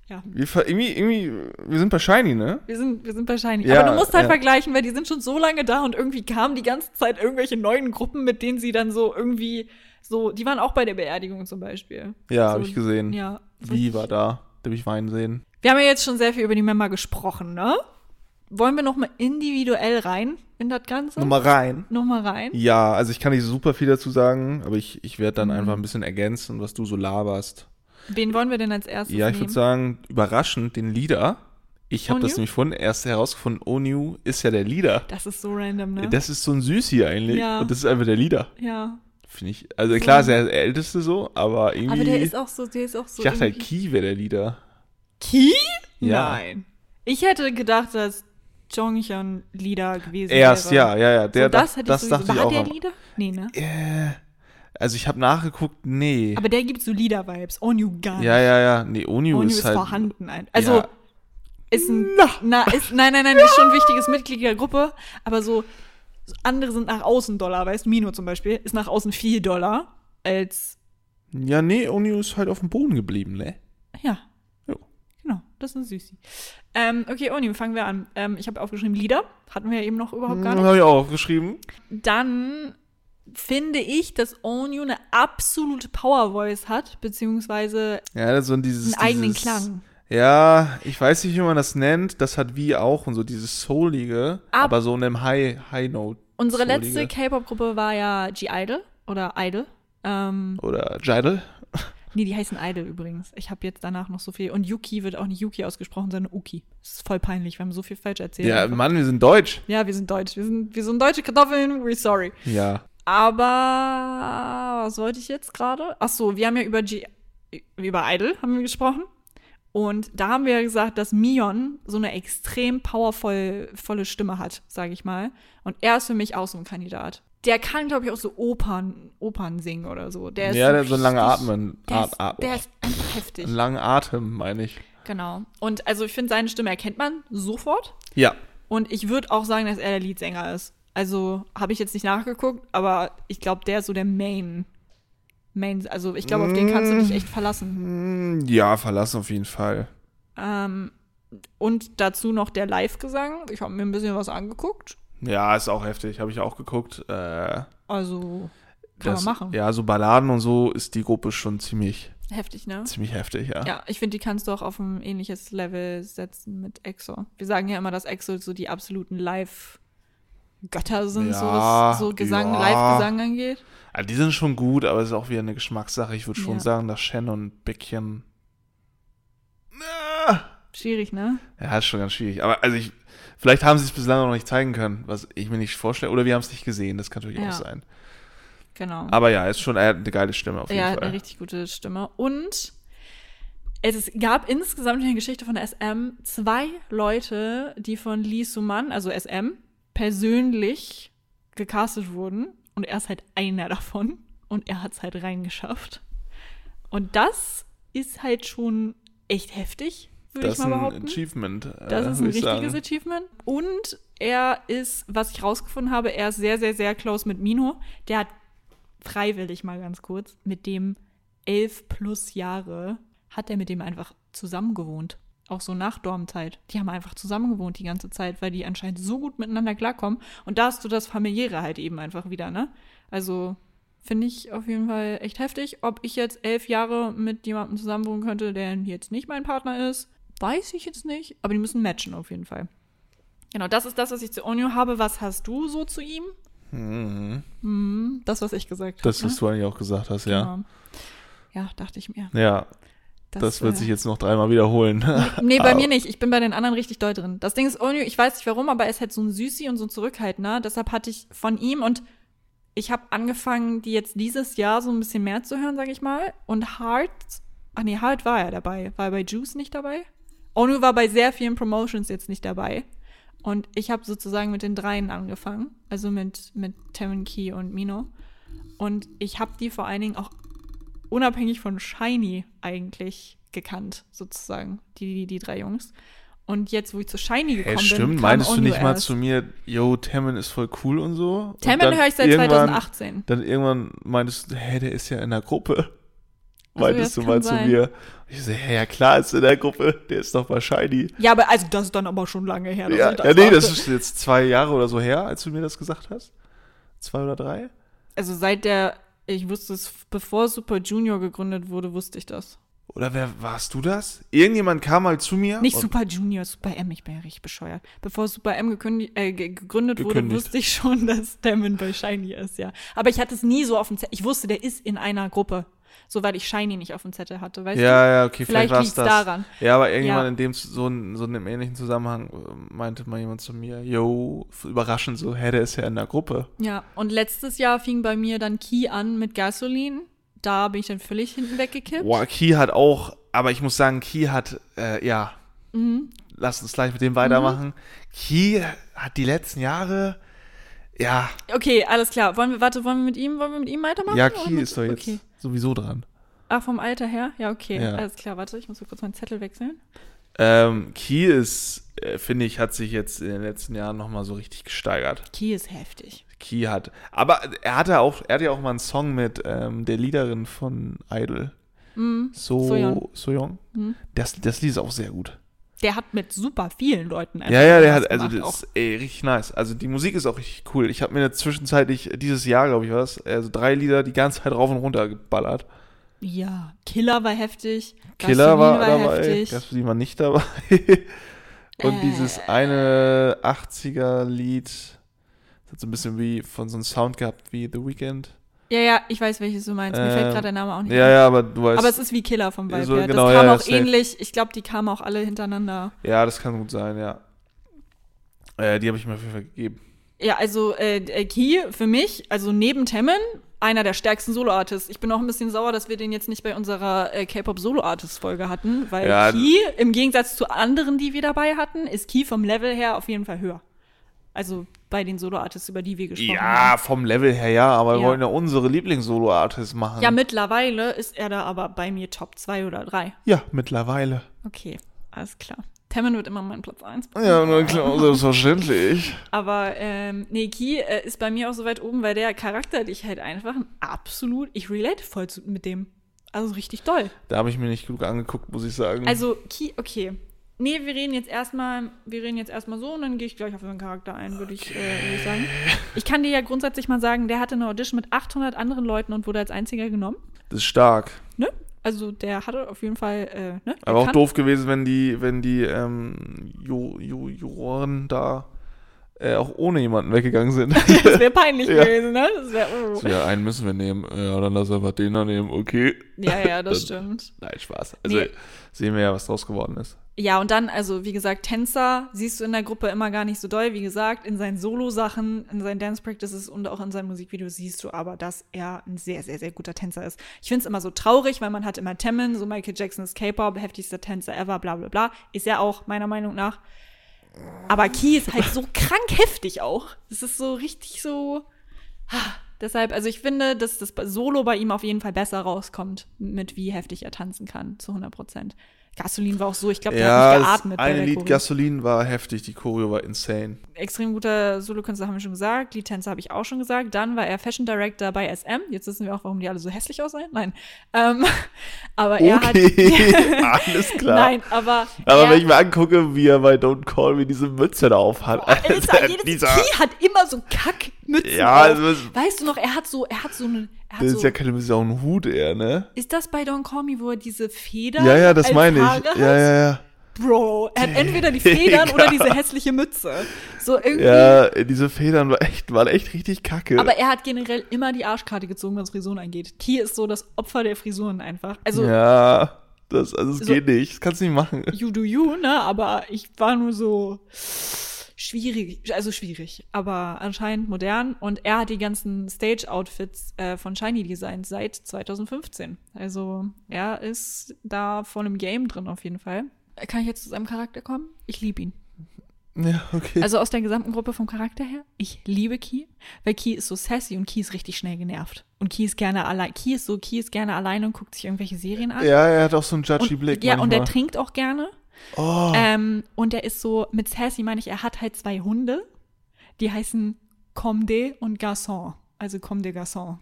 Ja, Wir, irgendwie, irgendwie, wir sind bei Shiny, ne? wir sind, wir sind wahrscheinlich. Ja, aber du musst halt ja. vergleichen, weil die sind schon so lange da und irgendwie kamen die ganze Zeit irgendwelche neuen Gruppen, mit denen sie dann so irgendwie so, die waren auch bei der Beerdigung zum Beispiel. Ja, so, habe ich gesehen. Ja. Wie war da? Da hab ich Wein sehen. Wir haben ja jetzt schon sehr viel über die Member gesprochen, ne? Wollen wir noch mal individuell rein in das Ganze? Nochmal rein. noch mal rein? Ja, also ich kann nicht super viel dazu sagen, aber ich, ich werde Mhm. dann einfach ein bisschen ergänzen, was du so laberst. Wen wollen wir denn als erstes Ja, ich würde sagen, überraschend den Leader. Ich habe das nämlich vorhin erst herausgefunden, Onyu ist ja der Leader. Das ist so random, ne? Das ist so ein Süßi eigentlich. Ja. Und das ist einfach der Leader. ja. Finde ich. Also klar ist er der Älteste so, aber irgendwie. Aber der ist auch so, der ist auch so. ich dachte halt, Ki wäre der Leader. Ki? Ja. Nein. Ich hätte gedacht, dass Jonghyun Leader gewesen Erst, wäre. ja, ja, ja. Der, so, das hätte das ich dachte sowieso. ich War auch. der Leader? Nee, ne? Äh, also ich habe nachgeguckt, nee. Aber der gibt so Leader-Vibes. Onyu gar nicht. ja, ja, ja. Nee, Onyu, Onyu ist ist, halt. vorhanden. Ein. Also, Ja. ist ein. Na. ist, nein, nein, nein, ist schon ein wichtiges Mitglied der Gruppe. Aber so, andere sind nach außen Dollar, weißt du? Mino zum Beispiel ist nach außen viel Dollar als. Ja, nee, Onyu ist halt auf dem Boden geblieben, ne? Ja. Jo. Genau, das ist ein Süßi. Ähm, okay, Onyu, fangen wir an. Ähm, ich habe aufgeschrieben Leader. Hatten wir ja eben noch überhaupt gar nicht. Habe ich auch aufgeschrieben. dann finde ich, dass Onyu eine absolute Power Voice hat, beziehungsweise Ja, das dieses. einen eigenen dieses, Klang. Ja, ich weiß nicht, wie man das nennt. Das hat wie auch und so dieses Soulige, Ab- aber so in einem High, High Note. Unsere Soulige. letzte K-Pop-Gruppe war ja G-Idol oder Idol. Ähm, Oder Jidal. nee, die heißen Idol übrigens. Ich habe jetzt danach noch so viel. Und Yuki wird auch nicht Yuki ausgesprochen, sondern Uki. Das ist voll peinlich, wir haben so viel falsch erzählt. Ja, einfach. Mann, wir sind deutsch. ja, wir sind deutsch. Wir sind, wir sind deutsche Kartoffeln, we're sorry. Ja. Aber was wollte ich jetzt gerade? Ach so, wir haben ja über G über Idol haben wir gesprochen. Und da haben wir ja gesagt, dass Mion so eine extrem powervoll volle Stimme hat, sage ich mal. Und er ist für mich auch so ein Kandidat. Der kann, glaube ich, auch so Opern, Opern singen oder so. Der ist ja, der hat so einen langen Atmen. Der At, ist, At, der ist einfach heftig. einen langen Atem, meine ich. Genau. Und also ich finde, seine Stimme erkennt man sofort. Ja. Und ich würde auch sagen, dass er der Leadsänger ist. Also habe ich jetzt nicht nachgeguckt, aber ich glaube, der ist so der Main. Main, also ich glaube, auf den kannst du dich echt verlassen. Hm, Ja, verlassen auf jeden Fall. Ähm, und dazu noch der Live-Gesang. Ich habe mir ein bisschen was angeguckt. Ja, ist auch heftig. Habe ich auch geguckt. Äh, Also kann das, man machen. Ja, so Balladen und so ist die Gruppe schon ziemlich, Heftig, ne? Ziemlich heftig, ja. Ja, ich finde, die kannst du auch auf ein ähnliches Level setzen mit EXO. Wir sagen ja immer, dass EXO so die absoluten Live-Götter sind, so Ja, was so Gesang, ja. Live-Gesang angeht. Ja, die sind schon gut, aber es ist auch wieder eine Geschmackssache. Ich würde schon Ja. sagen, dass Shen und Bäckchen. Ah, Schwierig, ne? Ja, ist schon ganz schwierig. Aber also ich, vielleicht haben sie es bislang noch nicht zeigen können, was ich mir nicht vorstelle. Oder wir haben es nicht gesehen, das kann natürlich Ja. auch sein. Genau. Aber ja, ist schon er hat eine geile Stimme auf jeden er hat Fall. eine richtig gute Stimme. Und es gab insgesamt in der Geschichte von der SM zwei Leute, die von Lee Suman, also SM, persönlich gecastet wurden. Und er ist halt einer davon. Und er hat es halt reingeschafft. Und das ist halt schon echt heftig, würde das ich ist mal ein behaupten. Achievement. äh, Das ist ein würd ich richtiges sagen. Achievement. Und er ist, was ich rausgefunden habe, er ist sehr, sehr, sehr close mit Mino. Der hat freiwillig mal ganz kurz mit dem elf plus Jahre hat er mit dem einfach zusammen gewohnt. Auch so nach Dormzeit. Die haben einfach zusammen gewohnt die ganze Zeit, weil die anscheinend so gut miteinander klarkommen. Und da hast du das Familiäre halt eben einfach wieder, ne? Also finde ich auf jeden Fall echt heftig. Ob ich jetzt elf Jahre mit jemandem zusammenwohnen könnte, der jetzt nicht mein Partner ist, weiß ich jetzt nicht. Aber die müssen matchen auf jeden Fall. Genau, das ist das, was ich zu Onyo habe. Was hast du so zu ihm? Mhm. Hm, das, was ich gesagt habe. Das, was du eigentlich auch gesagt hast, ja. Genau. Ja, dachte ich mir. Ja, das, wird äh, sich jetzt noch dreimal wiederholen. Nee, bei mir nicht. Ich bin bei den anderen richtig doll drin. Das Ding ist, Onyo, ich weiß nicht warum, aber er ist halt so ein Süßi und so ein Zurückhaltender. Deshalb hatte ich von ihm und ich habe angefangen, die jetzt dieses Jahr so ein bisschen mehr zu hören, sag ich mal. Und Hart, ach nee, Hart war er dabei. War er bei Juice nicht dabei? Onyo war bei sehr vielen Promotions jetzt nicht dabei. Und ich habe sozusagen mit den dreien angefangen. Also mit, mit Taman Key und Mino. Und ich habe die vor allen Dingen auch unabhängig von Shiny eigentlich gekannt, sozusagen, die, die, die drei Jungs. Und jetzt, wo ich zu Shiny gekommen Hey, bin, stimmt, kam meinst du nicht mal erst. zu mir, yo, Tammin ist voll cool und so? Dann höre ich seit irgendwann- 2018. Dann irgendwann meintest du, hey, der ist ja in der Gruppe. Also, Meintest das du mal kann zu sein. mir. Und ich so, hey, ja klar ist in der Gruppe, der ist doch bei Shiny. Ja, aber also das ist dann aber schon lange her. Ja, ja, nee, das ist jetzt zwei Jahre oder so her, als du mir das gesagt hast. Zwei oder drei? Also seit der, ich wusste es, bevor Super Junior gegründet wurde, wusste ich das. Oder wer warst du das? Irgendjemand kam mal zu mir. Nicht Super Junior, Super M, ich bin ja richtig bescheuert. Bevor Super M äh, ge- gegründet wurde, wusste ich schon, dass Damon bei Shiny ist, ja. Aber ich hatte es nie so auf dem Zettel. Ich wusste, der ist in einer Gruppe. So, weil ich Shiny nicht auf dem Zettel hatte, weißt du? Ja, ja, okay, Vielleicht vielleicht, war es daran. Ja, aber irgendjemand Ja. in dem so, so in einem ähnlichen Zusammenhang äh, meinte mal jemand zu mir, yo, überraschend so, hä, der ist ja in der Gruppe. Ja, und letztes Jahr fing bei mir dann Key an mit Gasoline. Da bin ich dann völlig hinten weggekippt. Boah, Key hat auch, aber ich muss sagen, Key hat, äh, ja, Mhm. lass uns gleich mit dem weitermachen. Key hat die letzten Jahre, ja, Okay, alles klar. Wollen wir, warte, wollen wir mit ihm, wollen wir mit ihm weitermachen? ja, Key ist doch jetzt Okay. sowieso dran. Ach, vom Alter her? Ja, okay. Ja. Alles klar, warte, ich muss kurz meinen Zettel wechseln. Ähm, Key ist, äh, finde ich, hat sich jetzt in den letzten Jahren nochmal so richtig gesteigert. Key ist heftig. Key hat, aber er hatte auch, er hatte ja auch mal einen Song mit ähm, der Leaderin von Idol. Mhm. So, Soyeon. Soyeon. Mhm. Das, das Lied ist auch sehr gut. Der hat mit super vielen Leuten Ja, ja, der hat, also das ist ey, richtig nice. Also die Musik ist auch richtig cool. Ich habe mir zwischenzeitlich dieses Jahr, glaube ich, was, also drei Lieder die ganze Zeit rauf und runter geballert. Ja, Killer war heftig. Killer war, Gasoline dabei, heftig. War nicht dabei. und Äh. dieses eine 80er-Lied, das hat so ein bisschen wie von so einem Sound gehabt wie The Weeknd. Ja, ja, ich weiß, welches du meinst. Mir fällt Ähm, gerade der Name auch nicht Ja, ja, aber du weißt. Aber es ist wie Killer vom Vibe So, genau, das ja, kam ja, auch safe. ähnlich. Ich glaube, die kamen auch alle hintereinander. ja, das kann gut sein, ja. Äh, die habe ich mir auf jeden Fall gegeben. Ja, also äh, äh, Key für mich, also neben Temmen, einer der stärksten Solo-Artists. Ich bin auch ein bisschen sauer, dass wir den jetzt nicht bei unserer äh, K-Pop-Solo-Artist-Folge hatten, weil Ja. Key im Gegensatz zu anderen, die wir dabei hatten, ist Key vom Level her auf jeden Fall höher. Also bei den Solo-Artists, über die wir gesprochen haben. Ja, vom Level her ja, aber wir Ja. wollen ja unsere Lieblings-Solo-Artists machen. Ja, mittlerweile ist er da aber bei mir Top 2 oder 3. ja, mittlerweile. Okay, alles klar. Temmen wird immer mein Platz 1. Ja, na klar, selbstverständlich. Aber ähm, nee, Key äh, ist bei mir auch so weit oben, weil der charakterlich halt einfach ein absolut, ich relate voll zu, mit dem. Also richtig doll. Da habe ich mir nicht genug angeguckt, muss ich sagen. Also Key, okay. Nee, wir reden jetzt erstmal, wir reden jetzt erstmal so und dann gehe ich gleich auf seinen Charakter ein, würde ich, äh, ich sagen. Ich kann dir ja grundsätzlich mal sagen, der hatte eine Audition mit 800 anderen Leuten und wurde als einziger genommen. das ist stark. Ne? Also der hatte auf jeden Fall, äh, ne? Aber auch doof gewesen, wenn die, wenn die ähm, Ju Ju Juroren da äh, auch ohne jemanden weggegangen sind. Das wäre peinlich Ja. gewesen, ne? Das wäre, oh. so, ja, einen müssen wir nehmen. Ja, dann lass einfach den da nehmen. Okay. Ja, ja, das Dann- stimmt. Nein, Spaß. Also Nee. sehen wir ja, was draus geworden ist. Ja, und dann, also wie gesagt, Tänzer siehst du in der Gruppe immer gar nicht so doll. Wie gesagt, in seinen Solo-Sachen, in seinen Dance-Practices und auch in seinen Musikvideos siehst du aber, dass er ein sehr, sehr, sehr guter Tänzer ist. Ich finde es immer so traurig, weil man hat immer Temin, so Michael Jackson ist K-Pop, heftigster Tänzer ever, bla bla bla. Ist er auch, meiner Meinung nach. Aber Key ist halt so krank heftig auch. Es ist so richtig so. Ah, Deshalb, also ich finde, dass das Solo bei ihm auf jeden Fall besser rauskommt, mit wie heftig er tanzen kann, zu 100 Prozent. Gasolin war auch so, ich glaube, der Ja, hat nicht geatmet der Lied Choreo. Gasolin war heftig, die Choreo war insane. Extrem guter Solokünstler haben wir schon gesagt, Liedtänzer habe ich auch schon gesagt. Dann war er Fashion Director bei SM. Jetzt wissen wir auch, warum die alle so hässlich aussehen. Nein. Ähm, aber er Okay, hat. alles klar. Nein, aber. Aber er, wenn ich mir angucke, wie er bei Don't Call Me diese Mütze da auf hat. Alter, jedes dieser, Key hat immer so Kackmützen Ja, also Weißt du noch, er hat so, er hat so eine. Er das so, ist ja keine Mütze, ist auch ein Hut eher, ne? ist das bei Don't Call Me, wo er diese Feder Ja, ja, das meine Haare ich. hat? Ja, ja, ja. Bro, er hat entweder die Federn oder diese hässliche Mütze. So irgendwie. Ja, diese Federn war echt, waren echt richtig kacke. Aber er hat generell immer die Arschkarte gezogen, was Frisuren angeht. Key ist so das Opfer der Frisuren einfach. Also, ja, das, also es So- geht nicht. Das kannst du nicht machen. you do you, ne? Aber ich war nur so schwierig, also schwierig, aber anscheinend modern. Und er hat die ganzen Stage-Outfits äh, von Shiny designt seit 2015. Also er ist da voll im Game drin auf jeden Fall. Kann ich jetzt zu seinem Charakter kommen? Ich liebe ihn. Ja, okay. Also aus der gesamten Gruppe vom Charakter her, ich liebe Key, weil Key ist so sassy und Key ist richtig schnell genervt. Und Key ist gerne allein. Key ist so, Key ist gerne alleine und guckt sich irgendwelche Serien an. ja, er hat auch so einen judgy und, Blick. ja, und er manchmal. trinkt auch gerne. Oh, Ähm, und er ist so, mit Sassy meine ich, er hat halt zwei Hunde, die heißen Comde und Garçon. Also Comde Garçon.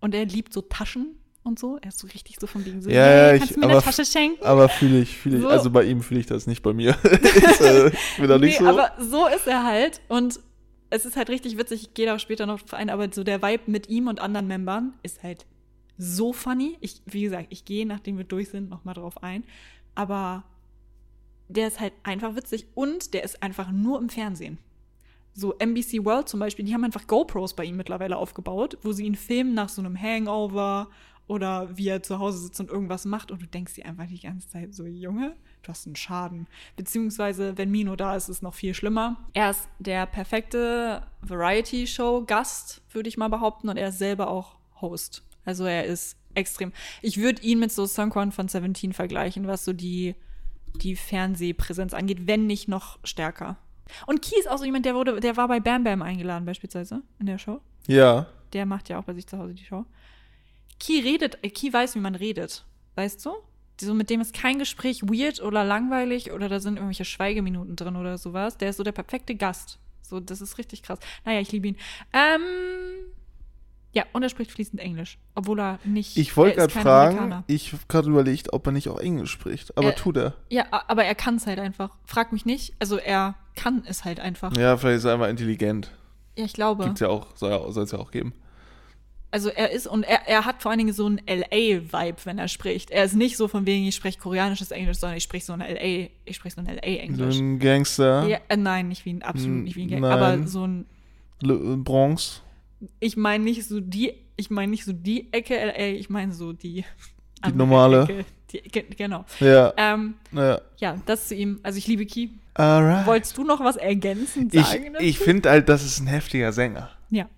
Und er liebt so Taschen und so. Er ist so richtig so von wegen so, Ja, hey, ja, kannst ich- du mir eine aber- Tasche schenken? aber fühle ich, fühle ich. So. Also bei ihm fühle ich das nicht bei mir. ist, äh, ich bin da nicht nee, so. aber so ist er halt. Und es ist halt richtig witzig, ich gehe da später noch drauf ein, aber so der Vibe mit ihm und anderen Membern ist halt so funny. Ich, wie gesagt, ich gehe, nachdem wir durch sind, noch mal drauf ein. Aber der ist halt einfach witzig und der ist einfach nur im Fernsehen. So NBC World zum Beispiel, die haben einfach GoPros bei ihm mittlerweile aufgebaut, wo sie ihn filmen nach so einem Hangover oder wie er zu Hause sitzt und irgendwas macht und du denkst dir einfach die ganze Zeit so, Junge, du hast einen Schaden. Beziehungsweise, wenn Mino da ist, ist es noch viel schlimmer. Er ist der perfekte Variety-Show-Gast, würde ich mal behaupten, und er ist selber auch Host. Also er ist extrem. Ich würde ihn mit so Songkwan von Seventeen vergleichen, was so die, die Fernsehpräsenz angeht, wenn nicht noch stärker. Und Key ist auch so jemand, der wurde, der war bei Bam Bam eingeladen beispielsweise in der Show. ja. Der macht ja auch bei sich zu Hause die Show. Key redet, äh, Key weiß, wie man redet. Weißt du? So mit dem ist kein Gespräch weird oder langweilig oder da sind irgendwelche Schweigeminuten drin oder sowas. Der ist so der perfekte Gast. So, das ist richtig krass. Naja, ich liebe ihn. Ähm, ja, und er spricht fließend Englisch, obwohl er nicht. Ich wollte er gerade fragen, Amerikaner. ich habe gerade überlegt, ob er nicht auch Englisch spricht. Aber Äh, tut er. Ja, aber er kann es halt einfach. Frag mich nicht. Also er kann es halt einfach. Ja, Ja, vielleicht ist er einfach intelligent. ich glaube. Gibt's ja auch, soll ja, es ja auch geben. Also er ist und er, er hat vor allen Dingen so einen LA-Vibe, wenn er spricht. Er ist nicht so von wegen, ich spreche koreanisches Englisch, sondern ich spreche so ein LA, ich spreche so ein So LA-Englisch. ein Gangster, Ja, äh, nein, nicht wie ein, absolut nicht wie ein Gang, nein. aber so ein, Le- Bronx. Ich meine nicht so die, ich meine nicht so die Ecke LA, ich meine so die andere normale. Ecke. Die, ge- genau. Ja, Ähm, ja. ja, das zu ihm. Also ich liebe Key. Alright. Wolltest du noch was ergänzend Ich, sagen? dazu? ich finde halt, das ist ein heftiger Sänger. ja.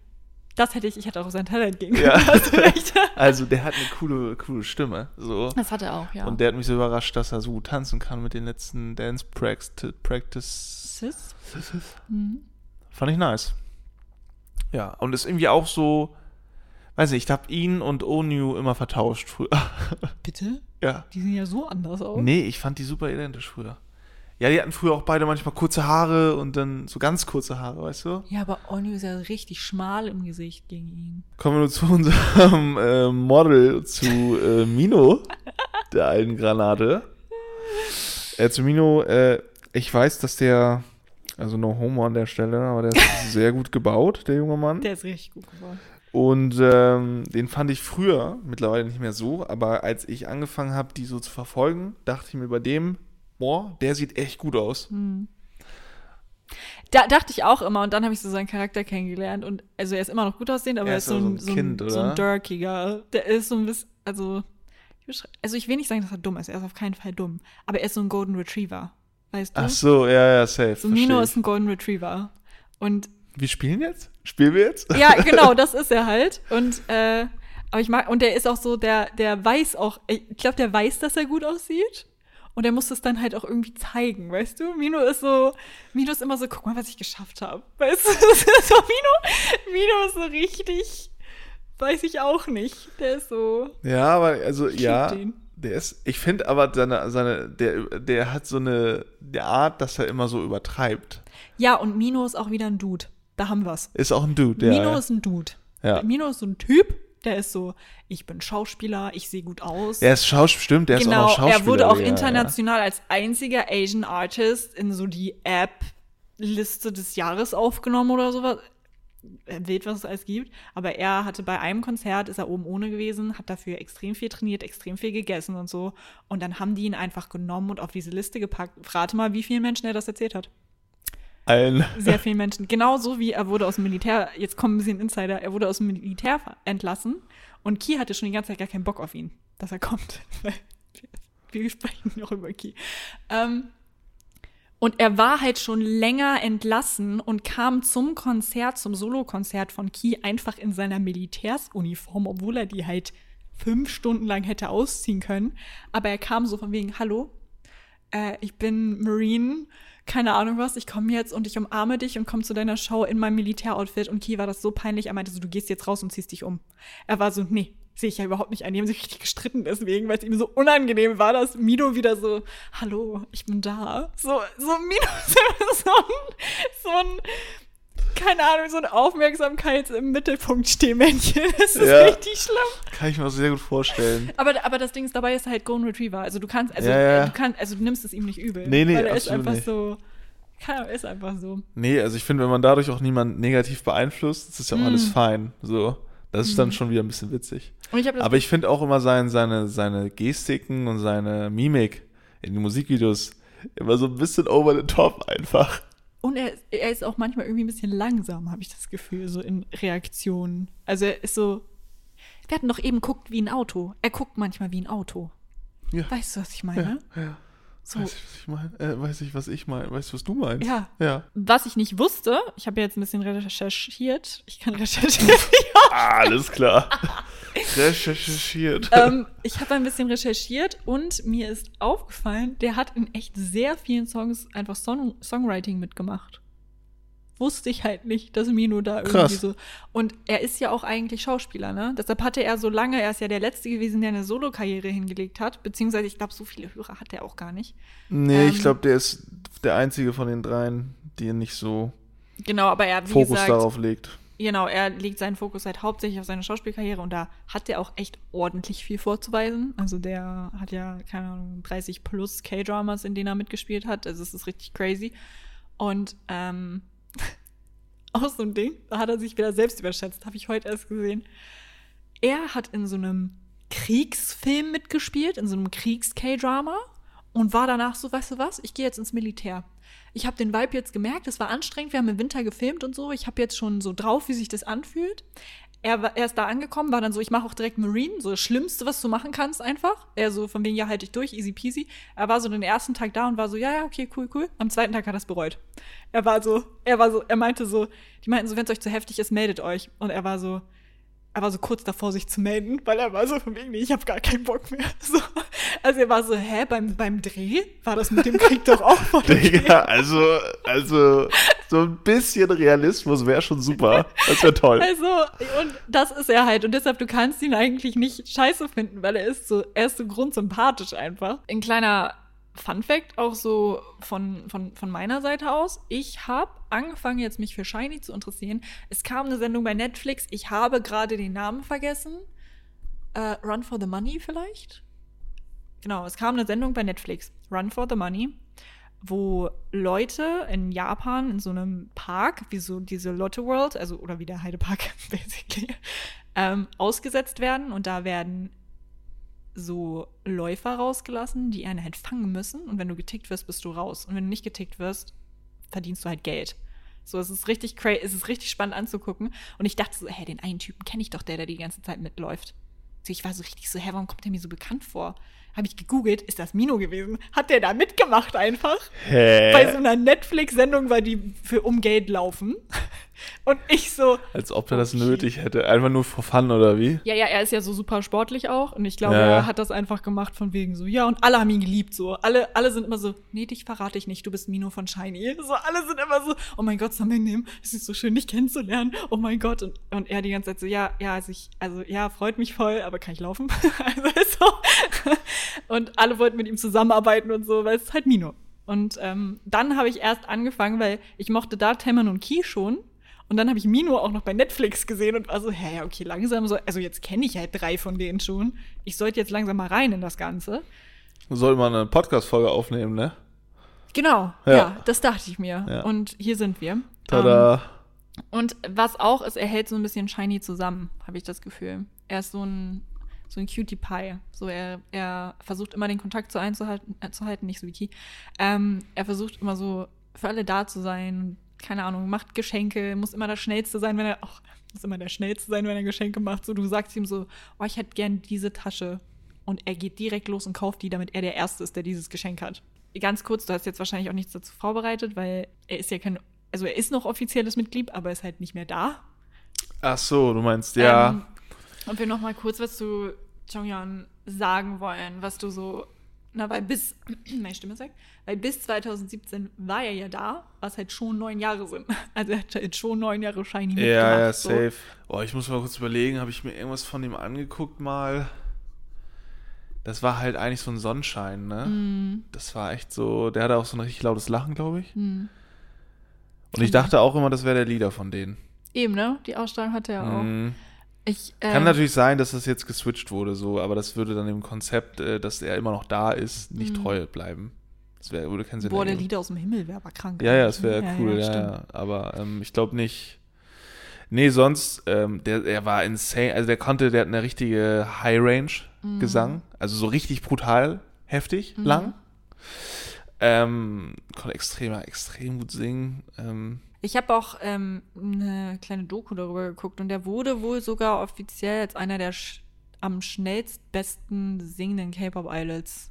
Das hätte ich, ich hätte auch sein Talent gegen. Ja. Also der hat eine coole, coole Stimme. So. Das hat er auch, ja. Und der hat mich so überrascht, dass er so gut tanzen kann mit den letzten Dance Pract- Practice. Sis? Mhm. Fand ich nice. Ja, und ist irgendwie auch so, weiß nicht, ich habe ihn und Onu immer vertauscht früher. Bitte? ja. Die sehen ja so anders aus. Nee, ich fand die super identisch früher. Ja, die hatten früher auch beide manchmal kurze Haare und dann so ganz kurze Haare, weißt du? Ja, aber Onyu ist ja richtig schmal im Gesicht gegen ihn. Kommen wir nur zu unserem äh, Model, zu äh, Mino, der alten Granate. Äh, zu Mino, äh, ich weiß, dass der, also no homo an der Stelle, aber der ist sehr gut gebaut, der junge Mann. Der ist richtig gut geworden. Und ähm, den fand ich früher, mittlerweile nicht mehr so, aber als ich angefangen habe, die so zu verfolgen, dachte ich mir bei dem, boah, der sieht echt gut aus. Hm. Da dachte ich auch immer und dann habe ich so seinen Charakter kennengelernt und also er ist immer noch gut aussehend, aber Er ist so ein, so ein, Kind, so ein? Dirkiger. Der ist so ein bisschen, also also ich will nicht sagen, dass er dumm ist, er ist auf keinen Fall dumm, aber er ist so ein Golden Retriever, weißt du? Ach so, ja, ja, safe. so Mino versteh ist ein Golden Retriever und. Wir spielen jetzt? Spielen wir jetzt? ja, genau, das ist er halt und äh, aber ich mag und der ist auch so, der der weiß auch, ich glaube, der weiß, dass er gut aussieht. Und er muss es dann halt auch irgendwie zeigen, weißt du? Mino ist so, Mino ist immer so, guck mal, was ich geschafft habe. Weißt du? so, Mino, Mino ist so richtig, weiß ich auch nicht. Der ist so, Ja, aber also ja, den. Der ist. Ich finde aber seine, seine, der, der hat so eine die Art, dass er immer so übertreibt. ja, und Mino ist auch wieder ein Dude. Da haben wir's. Ist auch ein Dude, der. Mino ist ein Dude. Ja. Mino ist so ein Typ, der ist so, ich bin Schauspieler, ich sehe gut aus. er ist Schauspieler, stimmt, der ist genau, auch noch Schauspieler. er wurde auch ja, international als einziger Asian Artist in so die App-Liste des Jahres aufgenommen oder sowas. Wild, was es alles gibt. Aber er hatte bei einem Konzert, ist er oben ohne gewesen, hat dafür extrem viel trainiert, extrem viel gegessen und so. Und dann haben die ihn einfach genommen und auf diese Liste gepackt. Rate mal, wie vielen Menschen er das erzählt hat. Allen. Sehr vielen Menschen. Genauso wie er wurde aus dem Militär, jetzt kommt ein bisschen Insider, er wurde aus dem Militär entlassen und Ki hatte schon die ganze Zeit gar keinen Bock auf ihn, dass er kommt. Wir, wir sprechen noch über Ki. Ähm, und er war halt schon länger entlassen und kam zum Konzert, zum Solokonzert von Ki einfach in seiner Militärsuniform, obwohl er die halt fünf Stunden lang hätte ausziehen können. Aber er kam so von wegen, hallo, äh, ich bin Marine, keine Ahnung was, ich komme jetzt und ich umarme dich und komme zu deiner Show in meinem Militäroutfit. Und Ki war das so peinlich, er meinte so, du gehst jetzt raus und ziehst dich um. Er war so, nee, sehe ich ja überhaupt nicht ein. Die haben sich richtig gestritten deswegen, weil es ihm so unangenehm war, dass Mido wieder so, hallo, ich bin da. So, so Mido ist immer so ein, so ein, keine Ahnung, so ein Aufmerksamkeits im Mittelpunkt Stehmännchen. Das ist Ja. richtig schlimm. Kann ich mir auch sehr gut vorstellen. Aber, aber das Ding ist, dabei ist er halt Golden Retriever. Also du kannst, also Ja, ja. du kannst, also du nimmst es ihm nicht übel. Nee, nee, weil er ist einfach nicht. so, keine Ahnung, ist einfach so. Nee, also ich finde, wenn man dadurch auch niemand negativ beeinflusst, ist ja auch Mm. alles fein. So. Das ist dann schon wieder ein bisschen witzig. Ich Aber ich finde auch immer sein, seine, seine Gestiken und seine Mimik in den Musikvideos immer so ein bisschen over the top einfach. Und er, er ist auch manchmal irgendwie ein bisschen langsam, habe ich das Gefühl, so in Reaktionen. Also er ist so. Wir hatten doch eben guckt wie ein Auto. Er guckt manchmal wie ein Auto. Ja. Weißt du, was ich meine? Ja, ja. So. Weiß ich, was ich meine? Äh, weiß ich, was ich meine? Weißt du, was du meinst? Ja. Ja. Was ich nicht wusste, ich habe jetzt ein bisschen recherchiert. Ich kann recherchieren. Alles klar. Recherchiert. ähm, ich habe ein bisschen recherchiert und mir ist aufgefallen, der hat in echt sehr vielen Songs einfach Song Songwriting mitgemacht. Wusste ich halt nicht, dass Mino da irgendwie Krass. so. Und er ist ja auch eigentlich Schauspieler, ne? Deshalb hatte er so lange, er ist ja der Letzte gewesen, der eine Solokarriere hingelegt hat. Beziehungsweise, ich glaube, so viele Hörer hat er auch gar nicht. nee, ich ähm, glaube, der ist der einzige von den dreien, die nicht so Genau, aber er, Fokus gesagt, darauf legt. Genau, er legt seinen Fokus halt hauptsächlich auf seine Schauspielkarriere und da hat er auch echt ordentlich viel vorzuweisen. Also der hat ja, keine Ahnung, 30 plus K-Dramas, in denen er mitgespielt hat. Also es ist richtig crazy. Und ähm, auch so ein Ding, da hat er sich wieder selbst überschätzt, habe ich heute erst gesehen. Er hat in so einem Kriegsfilm mitgespielt, in so einem Kriegs-K-Drama und war danach so, weißt du was, ich gehe jetzt ins Militär. Ich habe den Vibe jetzt gemerkt, es war anstrengend, wir haben im Winter gefilmt und so. Ich habe jetzt schon so drauf, wie sich das anfühlt. Er, er ist da angekommen, war dann so, ich mache auch direkt Marine, so das Schlimmste, was du machen kannst einfach. Er so, von wegen, ja, halt dich durch, easy peasy. Er war so den ersten Tag da und war so, ja, ja, okay, cool, cool. Am zweiten Tag hat er es bereut. Er war so, er war so, er meinte so, die meinten so, wenn es euch zu heftig ist, meldet euch. Und er war so, er war so kurz davor, sich zu melden, weil er war so von wegen, nee, ich habe gar keinen Bock mehr. So. Also er war so, hä, beim, beim Dreh war das mit dem Krieg doch auch voll. Digga, also, also, so ein bisschen Realismus wäre schon super. Das wäre toll. Also, und das ist er halt. Und deshalb, du kannst ihn eigentlich nicht scheiße finden, weil er ist so, er ist so grundsympathisch einfach. Ein kleiner Fun Fact, auch so von, von, von meiner Seite aus. Ich habe angefangen, jetzt mich für Shiny zu interessieren. Es kam eine Sendung bei Netflix. Ich habe gerade den Namen vergessen. Äh, Run for the Money vielleicht? Genau, es kam eine Sendung bei Netflix. Run for the Money. wo Leute in Japan in so einem Park, wie so diese Lotte World, also oder wie der Heidepark basically, ähm, ausgesetzt werden und da werden so Läufer rausgelassen, die einen halt fangen müssen und wenn du getickt wirst, bist du raus und wenn du nicht getickt wirst, verdienst du halt Geld. So, es ist richtig crazy, es ist richtig spannend anzugucken und ich dachte so, hä, den einen Typen kenne ich doch, der der die ganze Zeit mitläuft. So, ich war so richtig so, hä, warum kommt der mir so bekannt vor? Habe ich gegoogelt, ist das Mino gewesen? Hat der da mitgemacht einfach? Hä? Bei so einer Netflix-Sendung, weil die für um Geld laufen. Und ich so, Als ob er das Okay. nötig hätte. Einfach nur for fun oder wie? ja, ja, er ist ja so super sportlich auch. Und ich glaube, Ja, er hat das einfach gemacht von wegen so, ja, und alle haben ihn geliebt. So, alle, alle sind immer so, nee, dich verrate ich nicht, du bist Mino von Shiny. So, alle sind immer so, oh mein Gott, Samingnehm, es ist so schön, dich kennenzulernen. Oh mein Gott. Und, und er die ganze Zeit so, ja, ja, also ich, also ja, freut mich voll, aber kann ich laufen? also ist so. Und alle wollten mit ihm zusammenarbeiten und so, weil es ist halt Mino. Und ähm, dann habe ich erst angefangen, weil ich mochte da Temmen und Key schon. Und dann habe ich Mino auch noch bei Netflix gesehen und war so, hä, ja, okay, langsam so, also jetzt kenne ich halt drei von denen schon. Ich sollte jetzt langsam mal rein in das Ganze. Sollte man eine Podcast-Folge aufnehmen, ne? Genau, Ja. ja, das dachte ich mir. Ja. Und hier sind wir. Tada. Ähm, und was auch ist, er hält so ein bisschen Shiny zusammen, habe ich das Gefühl. Er ist so ein, so ein Cutie Pie. So, er, er versucht immer den Kontakt zu einzuhalten, äh, zu halten, nicht so wie Key. Ähm, er versucht immer so für alle da zu sein. Keine Ahnung, macht Geschenke, muss immer der Schnellste sein, wenn er, ach, muss immer der Schnellste sein, wenn er Geschenke macht. So, du sagst ihm so, oh, ich hätte gern diese Tasche. Und er geht direkt los und kauft die, damit er der Erste ist, der dieses Geschenk hat. Ganz kurz, du hast jetzt wahrscheinlich auch nichts dazu vorbereitet, weil er ist ja kein, also er ist noch offizielles Mitglied, aber ist halt nicht mehr da. Ach so, du meinst, ja. Ähm, und wir noch mal kurz was zu Jonghyun sagen wollen, was du so, na, weil bis, meine Stimme sagt, weil bis 2017 war er ja da, was halt schon neun Jahre sind. Also er hat jetzt schon neun Jahre Shiny mitgemacht. ja, ja, so. safe. Oh, ich muss mal kurz überlegen, habe ich mir irgendwas von ihm angeguckt mal? Das war halt eigentlich so ein Sonnenschein, ne? Mhm. Das war echt so, der hatte auch so ein richtig lautes Lachen, glaube ich. Mhm. Und ich dachte auch immer, das wäre der Leader von denen. Eben, ne? Die Ausstrahlung hatte er auch. Mhm. Ich, Kann ähm, natürlich sein, dass das jetzt geswitcht wurde, so, aber das würde dann dem Konzept, äh, dass er immer noch da ist, nicht treu bleiben. Das wär, würde keinen Sinn Mhm. Boah, der ergeben. Lied aus dem Himmel wäre aber krank. Ja, ja, das wäre cool, ja, ja, Aber ähm, ich glaube nicht. Nee, sonst, ähm, der, der war insane. Also der konnte, der hat eine richtige High-Range-Gesang. Also so richtig brutal, heftig, lang. Ähm, konnte extrem, extrem gut singen. Ähm, Ich habe auch ähm, eine kleine Doku darüber geguckt und der wurde wohl sogar offiziell als einer der sch am schnellst besten singenden K-Pop-Idols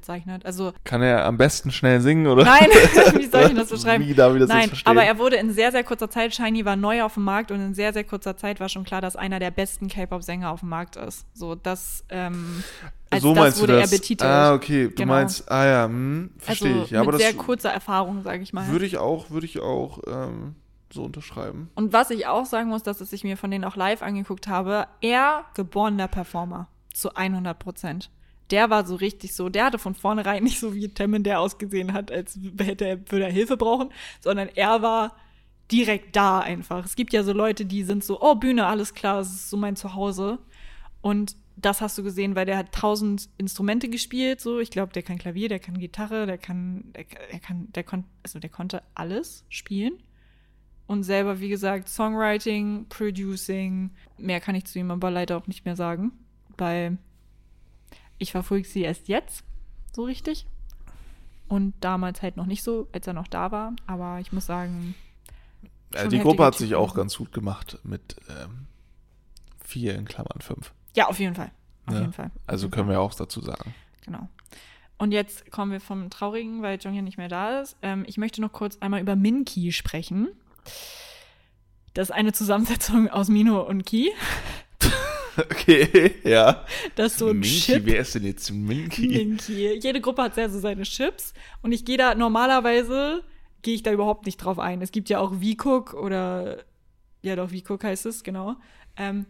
bezeichnet. Also kann er am besten schnell singen, oder? Nein, wie soll ich das beschreiben? Wie darf ich das Nein, verstehen? aber er wurde in sehr, sehr kurzer Zeit, Shiny war neu auf dem Markt und in sehr, sehr kurzer Zeit war schon klar, dass einer der besten K-Pop-Sänger auf dem Markt ist. So, das, ähm, als so das meinst wurde du er das? betitelt. Ah, okay. Du Genau. meinst, ah ja, hm, verstehe also ich. Ja, aber mit das sehr kurzer Erfahrung, sage ich mal. würde ich auch, würde ich auch ähm, so unterschreiben. Und was ich auch sagen muss, dass ich mir von denen auch live angeguckt habe, er geborener Performer zu 100 Prozent. Der war so richtig so, der hatte von vornherein nicht so wie Temmin, der ausgesehen hat, als hätte er, würde er Hilfe brauchen, sondern er war direkt da einfach. Es gibt ja so Leute, die sind so, oh, Bühne, alles klar, das ist so mein Zuhause. Und das hast du gesehen, weil der hat tausend Instrumente gespielt, so. Ich glaube, der kann Klavier, der kann Gitarre, der kann, der, der kann, der konnte, also der konnte alles spielen. Und selber, wie gesagt, Songwriting, Producing. Mehr kann ich zu ihm aber leider auch nicht mehr sagen, weil ich verfolge sie erst jetzt so richtig. Und damals halt noch nicht so, als er noch da war. Aber ich muss sagen, Also die Gruppe hat sich Typ auch ganz gut gemacht mit ähm, vier in Klammern fünf. ja, auf jeden Fall. Auf Ja. jeden Fall. Also können wir auch dazu sagen. Genau. Und jetzt kommen wir vom Traurigen, weil Jonghyun nicht mehr da ist. Ähm, ich möchte noch kurz einmal über Minki sprechen. Das ist eine Zusammensetzung aus Mino und Ki. Okay, ja. Das ist so ein Minky, Chip. wer ist denn jetzt Minky? Minky. Jede Gruppe hat sehr so seine Chips. Und ich gehe da normalerweise, gehe ich da überhaupt nicht drauf ein. Es gibt ja auch V-Cook oder, ja doch, V-Cook heißt es, genau. Ähm,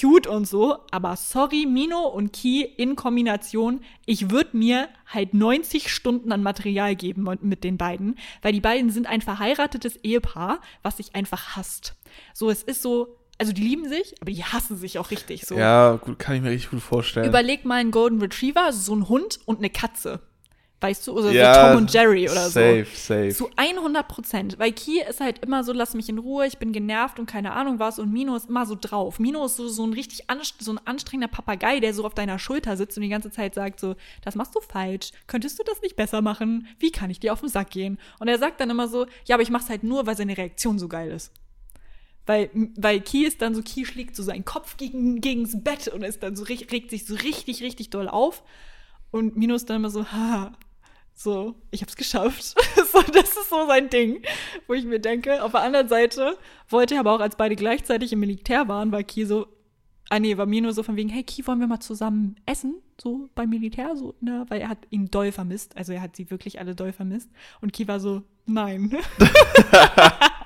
cute und so, aber sorry, Mino und Ki in Kombination, ich würde mir halt 90 Stunden an Material geben mit den beiden, weil die beiden sind ein verheiratetes Ehepaar, was sich einfach hasst. So, es ist so, also die lieben sich, aber die hassen sich auch richtig. So. Ja, gut, kann ich mir richtig gut vorstellen. Überleg mal einen Golden Retriever, so ein Hund und eine Katze. Weißt du? Oder Ja, so Tom und Jerry oder safe, so. safe. Zu 100 Prozent. Weil Ki ist halt immer so, lass mich in Ruhe, ich bin genervt und keine Ahnung was. Und Mino ist immer so drauf. Mino ist so, so ein richtig so ein anstrengender Papagei, der so auf deiner Schulter sitzt und die ganze Zeit sagt so, das machst du falsch. Könntest du das nicht besser machen? Wie kann ich dir auf den Sack gehen? Und er sagt dann immer so, ja, aber ich mach's halt nur, weil seine Reaktion so geil ist. Weil, weil Ki ist dann so, Ki schlägt so seinen Kopf gegen, gegens Bett und ist dann so, regt sich so richtig, richtig doll auf. Und Mino ist dann immer so, ha, so, ich hab's geschafft. so, das ist so sein Ding, wo ich mir denke, auf der anderen Seite wollte er aber auch, als beide gleichzeitig im Militär waren, war Ki so, ah nee, war Mino so von wegen, hey Ki, wollen wir mal zusammen essen? So beim Militär, so, ne? Weil er hat ihn doll vermisst. Also er hat sie wirklich alle doll vermisst. Und Ki war so, nein.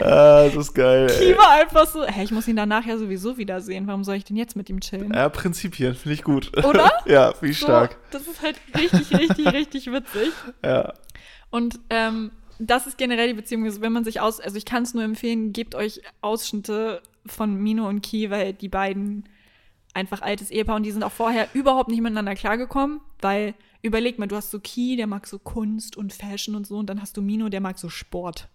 Ah, das ist geil. Ki Ey. war einfach so, hey, ich muss ihn danach ja sowieso wiedersehen. Warum soll ich denn jetzt mit ihm chillen? Ja, Prinzipien, finde ich gut. Oder? ja, ich So, stark. das ist halt richtig, richtig, richtig witzig. Ja. Und ähm, das ist generell die Beziehung, also wenn man sich aus, also ich kann es nur empfehlen, gebt euch Ausschnitte von Mino und Ki, weil die beiden einfach altes Ehepaar und die sind auch vorher überhaupt nicht miteinander klargekommen, weil überleg mal, du hast so Ki, der mag so Kunst und Fashion und so und dann hast du Mino, der mag so Sport.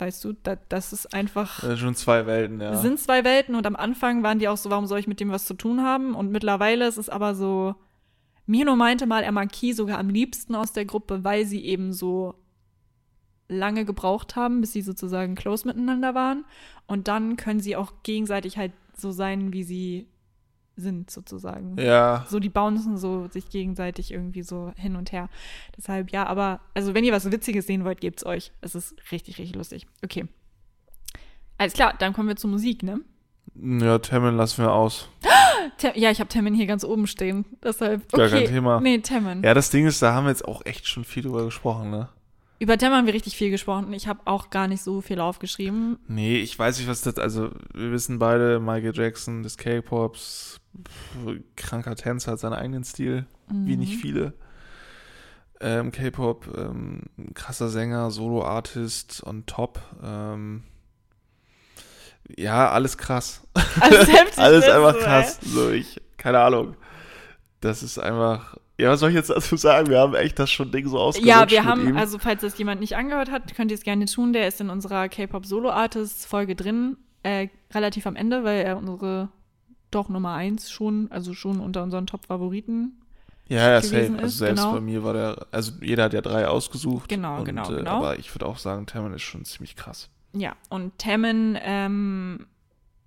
Weißt du, da, das ist einfach Das sind schon zwei Welten, ja. sind zwei Welten und am Anfang waren die auch so, warum soll ich mit dem was zu tun haben? Und mittlerweile ist es aber so, Mino meinte mal, er mag Ki sogar am liebsten aus der Gruppe, weil sie eben so lange gebraucht haben, bis sie sozusagen close miteinander waren. Und dann können sie auch gegenseitig halt so sein, wie sie sind, sozusagen. ja. So, die bouncen so sich gegenseitig irgendwie so hin und her. Deshalb, ja, aber, also wenn ihr was Witziges sehen wollt, gebt's euch. Es ist richtig, richtig lustig. Okay. Alles klar, dann kommen wir zur Musik, ne? Ja, Tammin lassen wir aus. Tem ja, ich habe Temin hier ganz oben stehen. Deshalb. Gar okay. kein Thema. Nee, Temin. Ja, das Ding ist, da haben wir jetzt auch echt schon viel drüber gesprochen, ne? Über Temin haben wir richtig viel gesprochen. Ich habe auch gar nicht so viel aufgeschrieben. Nee, ich weiß nicht, was das, also wir wissen beide, Michael Jackson des K-Pops, kranker Tänzer, hat seinen eigenen Stil, wie nicht Mhm. viele. Ähm, K-Pop, ähm, krasser Sänger, Solo-Artist on top. Ähm, ja, alles krass. Alles heftig. alles ne? einfach So, krass. So, ich, keine Ahnung. Das ist einfach, ja, was soll ich jetzt dazu sagen? Wir haben echt das schon Ding so ey. ausgelutscht Ja, wir mit haben, ihm. also falls das jemand nicht angehört hat, könnt ihr es gerne tun. Der ist in unserer K-Pop Solo Artists Folge drin. Äh, relativ am Ende, weil er unsere doch Nummer eins schon, also schon unter unseren Top-Favoriten Ja, ja, safe. gewesen Also ist, selbst genau. bei mir war der, also jeder hat ja drei ausgesucht. Genau, und, genau, äh, genau. Aber ich würde auch sagen, Tammin ist schon ziemlich krass. Ja, und Tammin, ähm,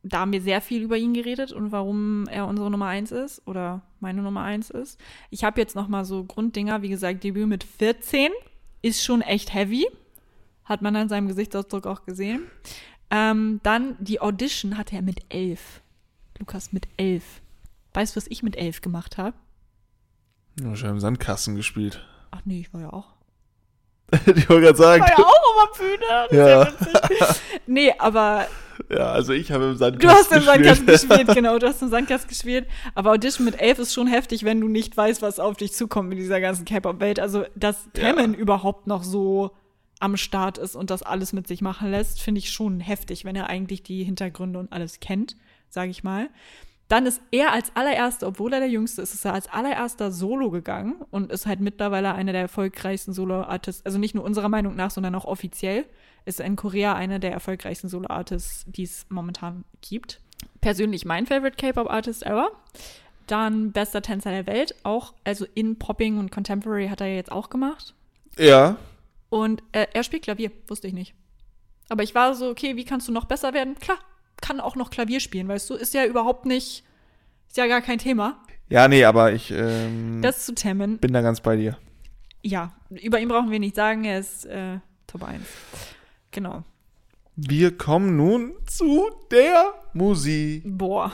da haben wir sehr viel über ihn geredet und warum er unsere Nummer eins ist oder meine Nummer eins ist. Ich habe jetzt noch mal so Grunddinger, wie gesagt, Debüt mit 14 ist schon echt heavy. Hat man an seinem Gesichtsausdruck auch gesehen. Ähm, dann die Audition hatte er mit 11. Lukas mit 11. Weißt du, was ich mit 11 gemacht habe? Ja, schon im Sandkasten gespielt. Ach nee, ich war ja auch. ich wollte gerade sagen. Ich war ja auch auf der Bühne. Ja. ja. Nee, aber Ja, also ich habe im Sandkasten Du hast im Sandkasten gespielt. gespielt, genau, du hast im Sandkasten gespielt. Aber Audition mit 11 ist schon heftig, wenn du nicht weißt, was auf dich zukommt in dieser ganzen K-Pop-Welt. Also, dass Ja. Taemin überhaupt noch so am Start ist und das alles mit sich machen lässt, finde ich schon heftig, wenn er eigentlich die Hintergründe und alles kennt, sage ich mal. Dann ist er als allererster, obwohl er der Jüngste ist, ist er als allererster Solo gegangen und ist halt mittlerweile einer der erfolgreichsten Solo-Artists, also nicht nur unserer Meinung nach, sondern auch offiziell, ist in Korea einer der erfolgreichsten Solo-Artists, die es momentan gibt. Persönlich mein Favorite K-Pop-Artist ever. Dann bester Tänzer der Welt, auch, also in Popping und Contemporary hat er ja jetzt auch gemacht. Ja, Und äh, er spielt Klavier, wusste ich nicht. Aber ich war so, okay, wie kannst du noch besser werden? Klar, kann auch noch Klavier spielen, weißt du? Ist ja überhaupt nicht, ist ja gar kein Thema. ja, nee, aber ich ähm, Das zu Tammin. bin da ganz bei dir. Ja, über ihn brauchen wir nicht sagen, er ist äh, Top 1. Genau. Wir kommen nun zu der Musik. Boah.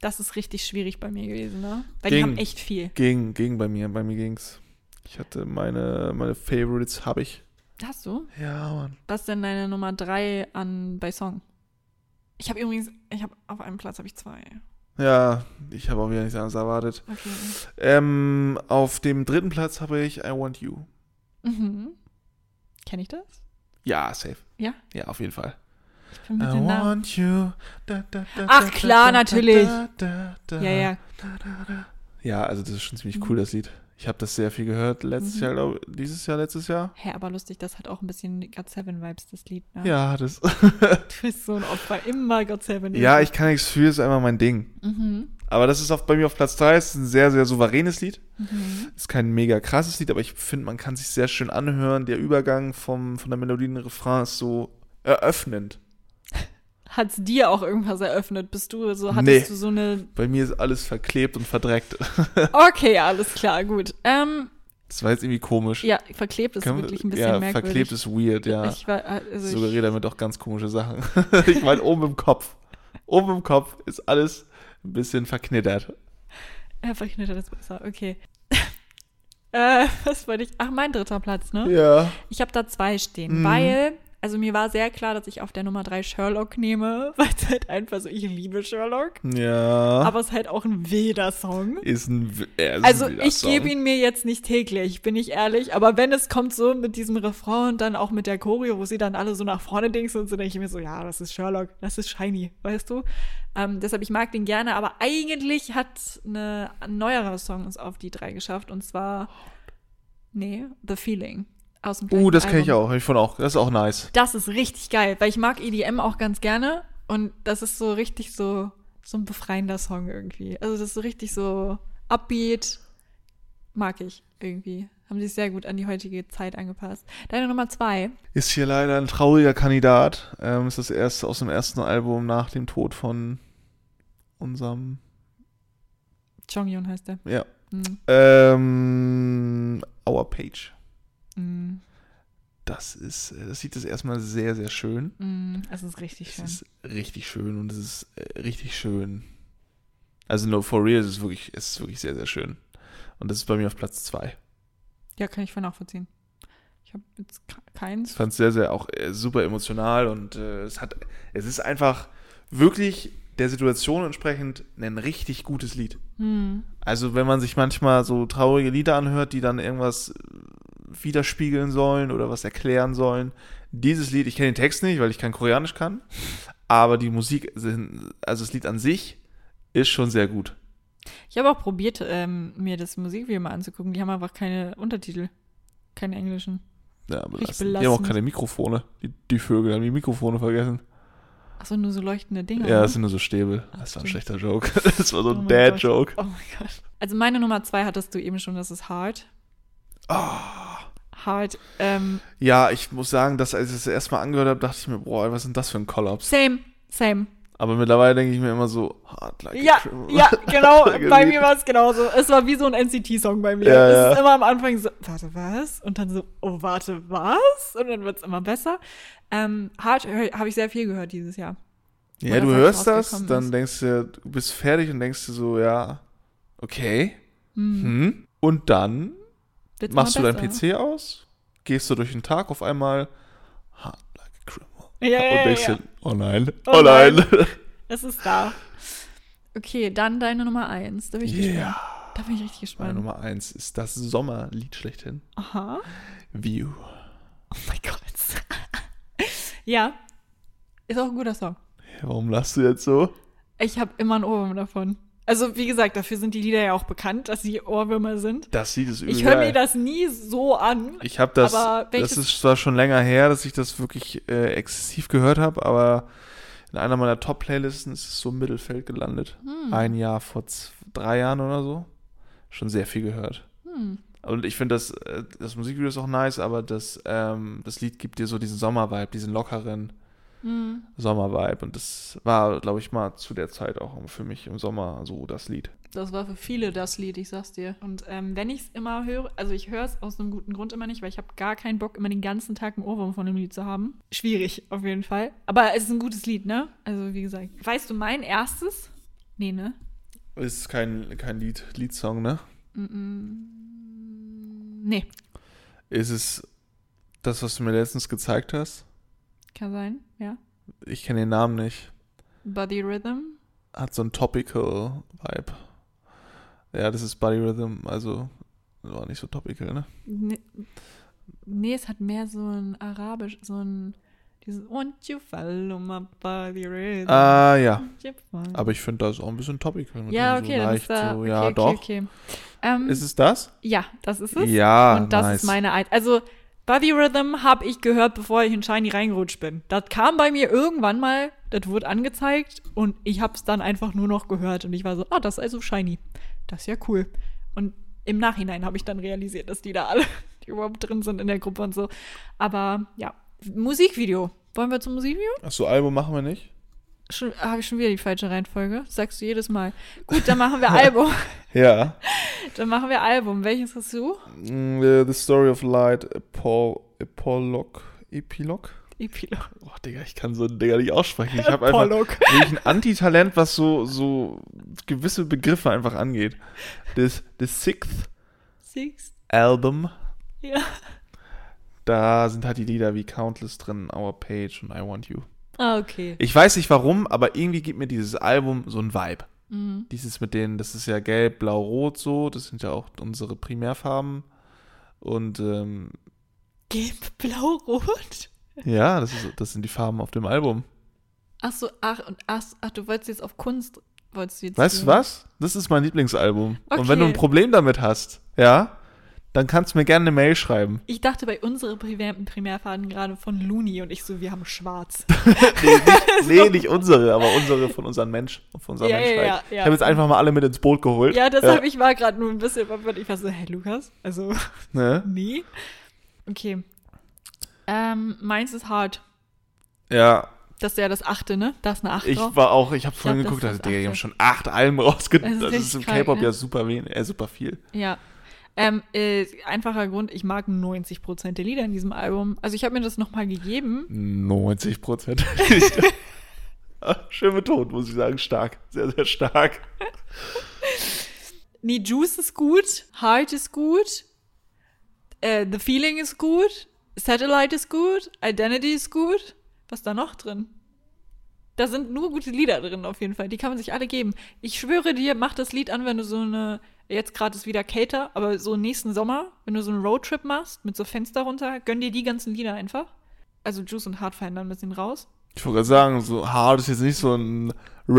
Das ist richtig schwierig bei mir gewesen, ne? Weil Ging. die haben echt viel. Ging, ging bei mir, bei mir ging's. Ich hatte meine, meine Favorites, habe ich. Hast du? Ja, Mann. Was ist denn deine Nummer 3 an bei Song? Ich habe übrigens, ich habe auf einem Platz habe ich zwei. Ja, ich habe auch wieder nichts anderes erwartet. Okay. Ähm, auf dem dritten Platz habe ich I Want You. Mhm. Kenne ich das? Ja, safe. Ja? Ja, auf jeden Fall. Ich bin mit I den Namen. want you. Da, da, da, Ach, klar, natürlich. Ja, ja. Ja, also das ist schon ziemlich cool, das Lied. Ich habe das sehr viel gehört letztes Mhm. Jahr, glaube dieses Jahr, letztes Jahr. Hä, aber lustig, das hat auch ein bisschen God Seven Vibes, das Lied. Ne? Ja, das. Du bist so ein Opfer, immer God Seven. ja, ich kann nichts für, ist einfach mein Ding. Mhm. Aber das ist auf, bei mir auf Platz 3, ist ein sehr, sehr souveränes Lied. Mhm. Ist kein mega krasses Lied, aber ich finde, man kann sich sehr schön anhören. Der Übergang vom, von der Melodie in den Refrain ist so eröffnend. Hat's dir auch irgendwas eröffnet? Bist du so, hattest Nee. du so eine. Bei mir ist alles verklebt und verdreckt. Okay, alles klar, gut. Ähm, Das war jetzt irgendwie komisch. ja, verklebt ist Kann man- wirklich ein bisschen ja, merkwürdig. verklebt ist weird, ja. Ich war, also ich, suggeriere damit auch ganz komische Sachen. ich meine, oben im Kopf. Oben im Kopf ist alles ein bisschen verknittert. Ja, verknittert ist besser, okay. äh, was wollte ich? Ach, mein dritter Platz, ne? Ja. Ich habe da zwei stehen, Mhm. weil, also mir war sehr klar, dass ich auf der Nummer drei Sherlock nehme, weil es halt einfach so, ich liebe Sherlock. Ja. Aber es ist halt auch ein wilder Song. ist ein, er ist Also ein wilder ich gebe ihn mir jetzt nicht täglich, bin ich ehrlich. Aber wenn es kommt so mit diesem Refrain und dann auch mit der Choreo, wo sie dann alle so nach vorne dingsen und so, denke ich mir so, ja, das ist Sherlock, das ist Shiny, weißt du? Ähm, deshalb, ich mag den gerne, aber eigentlich hat eine, ein neuerer Song es auf die drei geschafft und zwar, nee, The Feeling aus dem Uh, das kenne ich auch. Ich finde auch. Das ist auch nice. Das ist richtig geil, weil ich mag EDM auch ganz gerne und das ist so richtig so, so ein befreiender Song irgendwie. Also das ist so richtig so upbeat, mag ich irgendwie. Haben sich sehr gut an die heutige Zeit angepasst. Deine Nummer zwei. Ist hier leider ein trauriger Kandidat. Ähm, ist das erste aus dem ersten Album nach dem Tod von unserem. Jonghyun heißt der. Ja. Mhm. Ähm, Our Page. Mhm. Das ist, äh, das sieht das erstmal sehr, sehr schön. Mhm. Es ist richtig Es schön. ist richtig schön und es ist äh, richtig schön. Also no for real, es ist wirklich, es ist wirklich sehr, sehr schön. Und das ist bei mir auf Platz zwei. Ja, kann ich voll nachvollziehen. Ich habe jetzt ke- keins. Ich fand es sehr, sehr auch äh, super emotional und äh, es hat, es ist einfach wirklich der Situation entsprechend ein richtig gutes Lied. Mhm. Also wenn man sich manchmal so traurige Lieder anhört, die dann irgendwas widerspiegeln sollen oder was erklären sollen. Dieses Lied, ich kenne den Text nicht, weil ich kein Koreanisch kann, aber die Musik, also das Lied an sich ist schon sehr gut. Ich habe auch probiert, ähm, mir das Musikvideo mal anzugucken. Die haben einfach keine Untertitel. Keine englischen. Ja, belastend. Die haben auch keine Mikrofone. Die, die Vögel haben die Mikrofone vergessen. Achso, nur so leuchtende Dinger. Ja, ne? das sind nur so Stäbe. Das war ein stimmt. schlechter Joke. Das war so Oh ein mein Dad-Joke. Oh mein Gott. Also meine Nummer zwei hattest du eben schon, das ist Hard. Ah. Hard. Ähm, Ja, ich muss sagen, dass als ich es erstmal angehört habe, dachte ich mir, boah, was ist denn das für ein Kollaps? same, same. Aber mittlerweile denke ich mir immer so, hard like Ja, ja, genau. bei mir war es genauso. Es war wie so ein NCT-Song bei mir. Ja, es ja. ist immer am Anfang so, warte, was? Und dann so, oh, warte, was? Und dann wird es immer besser. Ähm, Hard habe ich sehr viel gehört dieses Jahr. Ja, Oder du hörst das, dann ist. denkst du, du bist fertig und denkst du so, ja, okay. Hm. Hm. Und dann Wird's machst du immer dein besser. PC aus, gehst du durch den Tag auf einmal, hard like a criminal. Ja, und ja, denkst ja. dir, oh nein, Oh oh, nein. Es ist da. Okay, dann deine Nummer eins. Da bin ich Yeah. gespannt. Da bin ich richtig Meine gespannt. Nummer eins ist das Sommerlied schlechthin. Aha. View. Oh mein Gott. ja. Ist auch ein guter Song. Warum lachst du jetzt so? Ich habe immer einen Ohrwurm davon. Also, wie gesagt, dafür sind die Lieder ja auch bekannt, dass sie Ohrwürmer sind. Das Lied ist übel Ich höre mir das nie so an. Ich habe das, Aber das ist zwar schon länger her, dass ich das wirklich äh, exzessiv gehört habe, aber in einer meiner Top-Playlisten ist es so im Mittelfeld gelandet. Hm. Ein Jahr vor drei Jahren oder so. Schon sehr viel gehört. Hm. Und ich finde, das, äh, das Musikvideo ist auch nice, aber das, ähm, das Lied gibt dir so diesen Sommer-Vibe, diesen lockeren Hm. Sommer-Vibe. Und das war, glaube ich, mal zu der Zeit auch für mich im Sommer so das Lied. Das war für viele das Lied, ich sag's dir. Und ähm, wenn ich es immer höre, also ich höre es aus einem guten Grund immer nicht, weil ich habe gar keinen Bock, immer den ganzen Tag einen Ohrwurm von dem Lied zu haben. Schwierig, auf jeden Fall. Aber es ist ein gutes Lied, ne? Also wie gesagt. Weißt du, mein erstes? Nee, ne? Ist kein, kein Lied, Liedsong, ne? Mm, Nee, Ist es das, was du mir letztens gezeigt hast? Kann sein, ja. Ich kenne den Namen nicht. Body Rhythm? Hat so ein topical Vibe. Ja, das ist Body Rhythm, also war nicht so topical, ne? Nee, nee, es hat mehr so ein arabisch, so ein Dieses Want you follow my body rhythm. Ah, ja. Aber ich finde, das ist auch ein bisschen topic. wenn man ja, so okay, leicht ist da. so, okay, ja, okay, doch. Okay. Ähm, Ist es das? ja, das ist es. Ja, Und das nice. ist meine Ein Also, Body Rhythm habe ich gehört, bevor ich in Shiny reingerutscht bin. Das kam bei mir irgendwann mal, das wurde angezeigt und ich habe es dann einfach nur noch gehört und ich war so, ah, das ist also Shiny. Das ist ja cool. Und im Nachhinein habe ich dann realisiert, dass die da alle, die überhaupt drin sind in der Gruppe und so. Aber ja, Musikvideo. Wollen wir zum Musikvideo? Achso, Album machen wir nicht? Habe ich schon wieder die falsche Reihenfolge? Das sagst du jedes Mal. Gut, dann machen wir Album. Ja. dann machen wir Album. Welches hast du? Mm, The, Story of Light, Epolog, Epilog? Epilog. Oh, Digga, ich kann so ein Digga nicht aussprechen. Ich habe einfach wirklich ein Antitalent, was so, so gewisse Begriffe einfach angeht. Das the Sixth Six. Album, Ja. da sind halt die Lieder wie Countless drin, Our Page und I Want You. Ah, okay. Ich weiß nicht warum, aber irgendwie gibt mir dieses Album so ein Vibe. Mhm. Dieses mit denen, das ist ja gelb, blau, rot so, das sind ja auch unsere Primärfarben. Und ähm, Gelb, blau, rot. ja, das, ist, das sind die Farben auf dem Album. Ach so, ach, und ach, ach, du wolltest jetzt auf Kunst, wolltest du jetzt. Weißt du was? Das ist mein Lieblingsalbum. Und wenn du ein Okay. Problem damit hast, ja, dann kannst du mir gerne eine Mail schreiben. Ich dachte bei unseren Primär Primärfarben gerade von Looney und ich so, wir haben schwarz. Nee, nicht, nee, nicht unsere, aber unsere von unseren Menschen, von unserer Ja, Menschheit. ja, ja. Ich habe jetzt einfach mal alle mit ins Boot geholt. ja, deshalb, ich war gerade nur ein bisschen verwirrt. Ich war so, hä, Lukas? Also, Ne? nee. Okay. Ähm, meins ist hart. Ja, Das ist ja das achte, ne? Da ist eine acht ich drauf. war auch, ich habe Ich vorhin glaub, geguckt, also, Digga, die achte. haben schon acht Alben rausgebracht. Das ist Das ist im K-Pop ne? ja super wenig, äh, super viel. Ja. Ähm, äh, einfacher Grund, ich mag 90% der Lieder in diesem Album. Also ich habe mir das nochmal gegeben. 90 Prozent. Schön betont, muss ich sagen. Stark. Sehr, sehr stark. Nee, Juice ist gut, Heart ist gut, äh, The Feeling ist gut, Satellite ist gut, Identity ist gut. Was ist da noch drin? Da sind nur gute Lieder drin auf jeden Fall. Die kann man sich alle geben. Ich schwöre dir, mach das Lied an, wenn du so eine, jetzt gerade ist wieder Cater, aber so nächsten Sommer, wenn du so einen Roadtrip machst mit so Fenster runter, gönn dir die ganzen Lieder einfach. Also Juice und Heart fallen dann ein bisschen raus. Ich wollte gerade sagen, so hart ist jetzt nicht so ein Ja,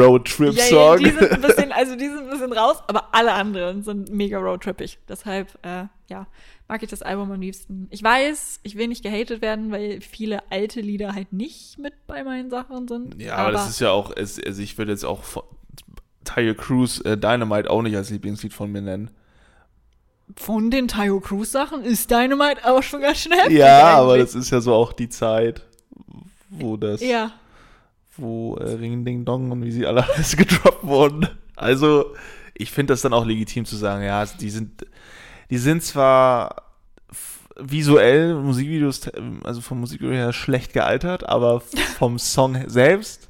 Roadtrip-Song. ja, die sind ein bisschen, also die sind ein bisschen raus, aber alle anderen sind mega roadtrippig. Deshalb, äh, ja, mag ich das Album am liebsten. Ich weiß, ich will nicht gehatet werden, weil viele alte Lieder halt nicht mit bei meinen Sachen sind. ja, aber, das ist ja auch, also ich würde jetzt auch Tyre Cruise äh, Dynamite auch nicht als Lieblingslied von mir nennen. von den Tayo Cruz Sachen ist Dynamite auch schon ganz schnell. Ja, aber das ist ja so auch die Zeit, wo das, Ja, wo äh, Ring Ding Dong und wie sie alle alles gedroppt wurden. Also, ich finde das dann auch legitim zu sagen, ja, die sind, die sind zwar visuell, Musikvideos, also vom Musikvideo her schlecht gealtert, aber vom Song selbst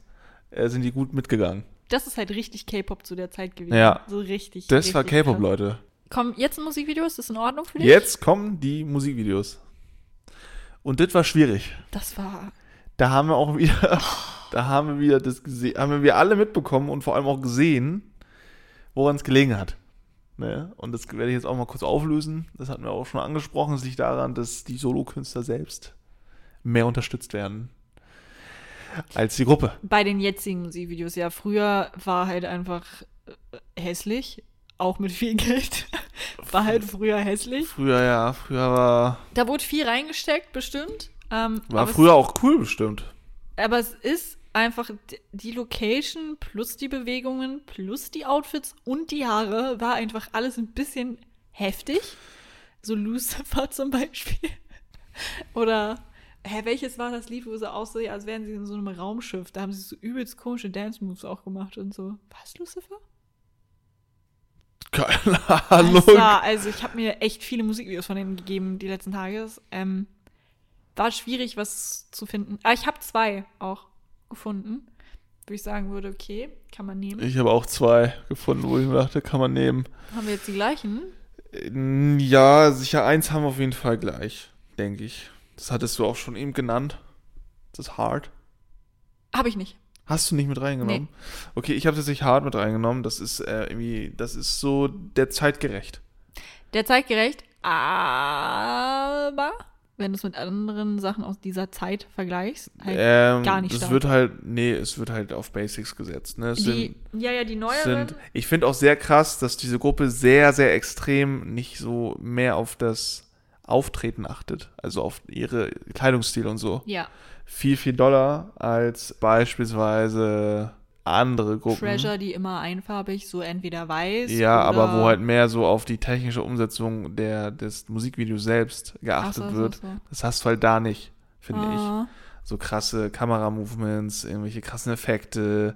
äh, sind die gut mitgegangen. Das ist halt richtig K-Pop zu der Zeit gewesen. Ja. So richtig. Das war richtig K-Pop, krass. Leute. Komm, jetzt ein Musikvideo, ist das in Ordnung für dich? Jetzt kommen die Musikvideos. Und das war schwierig. Das war. Da haben wir auch wieder, da haben wir wieder das gesehen, haben wir alle mitbekommen und vor allem auch gesehen, woran es gelegen hat. Ne? Und das werde ich jetzt auch mal kurz auflösen. Das hatten wir auch schon angesprochen. Es liegt daran, dass die Solokünstler selbst mehr unterstützt werden als die Gruppe. bei den jetzigen Musikvideos, ja, früher war halt einfach äh, hässlich, auch mit viel Geld. war halt früher hässlich. Früher ja, früher war, Da wurde viel reingesteckt, bestimmt. Ähm, war früher auch cool bestimmt. Es, aber es ist einfach die Location plus die Bewegungen plus die Outfits und die Haare war einfach alles ein bisschen heftig. So Lucifer zum Beispiel. Oder, hä, welches war das Lied, wo sie aussehen, als wären sie in so einem Raumschiff? Da haben sie so übelst komische Dance-Moves auch gemacht und so. Was, Lucifer? Keine Ahnung. war, also ich habe mir echt viele Musikvideos von denen gegeben die letzten Tage. Ähm, war schwierig, was zu finden. Aber ich habe zwei auch gefunden, wo ich sagen würde, okay, kann man nehmen. Ich habe auch zwei gefunden, wo ich mir dachte, kann man nehmen. Haben wir jetzt die gleichen? Ja, sicher eins haben wir auf jeden Fall gleich, denke ich. Das hattest du auch schon eben genannt. Das ist hard. Habe ich nicht. Hast du nicht mit reingenommen? Okay, ich habe tatsächlich hart mit reingenommen. Das ist äh, irgendwie, das ist so der zeitgerecht. Der zeitgerecht, aber wenn du es mit anderen Sachen aus dieser Zeit vergleichst, halt ähm, gar nicht Es stark. wird halt, nee, es wird halt auf Basics gesetzt. Ne? Die, ja, ja, die sind, neueren. sind, ich finde auch sehr krass, dass diese Gruppe sehr, sehr extrem nicht so mehr auf das Auftreten achtet. Also auf ihre Kleidungsstil und so. ja, Viel, viel doller als beispielsweise andere Gruppen. Treasure, die immer einfarbig, so entweder weiß. Ja, aber wo halt mehr so auf die technische Umsetzung der, des Musikvideos selbst Ach geachtet so, so, wird. so. Das hast du halt da nicht, finde ich. Ah. So krasse Kameramovements, irgendwelche krassen Effekte.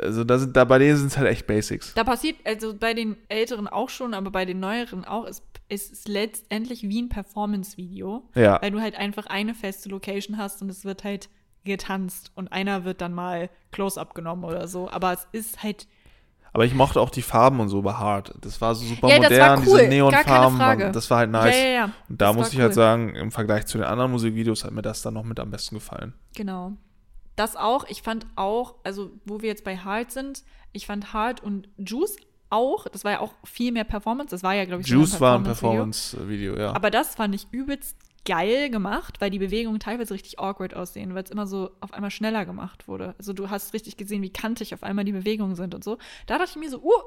Also da sind, da bei denen sind es halt echt Basics. Da passiert, also bei den älteren auch schon, aber bei den neueren auch, ist ist es letztendlich wie ein Performance-Video, Ja. weil du halt einfach eine feste Location hast und es wird halt getanzt und einer wird dann mal Close-Up genommen oder so. Aber es ist halt, Aber ich mochte auch die Farben und so bei Hard. Das war so super Ja, modern, cool. diese Neonfarben. Das war halt nice. ja, ja, ja. Und da Das muss ich halt cool. sagen, im Vergleich zu den anderen Musikvideos hat mir das dann noch mit am besten gefallen. Genau. Das auch. Ich fand auch, also wo wir jetzt bei Hard sind, ich fand Hard und Juice auch, das war ja auch viel mehr Performance. Das war ja, glaube ich, Juice war ein Performance-Video. Performance-Video, ja. Aber das fand ich übelst geil gemacht, weil die Bewegungen teilweise richtig awkward aussehen, weil es immer so auf einmal schneller gemacht wurde. Also du hast richtig gesehen, wie kantig auf einmal die Bewegungen sind und so. Da dachte ich mir so, uh,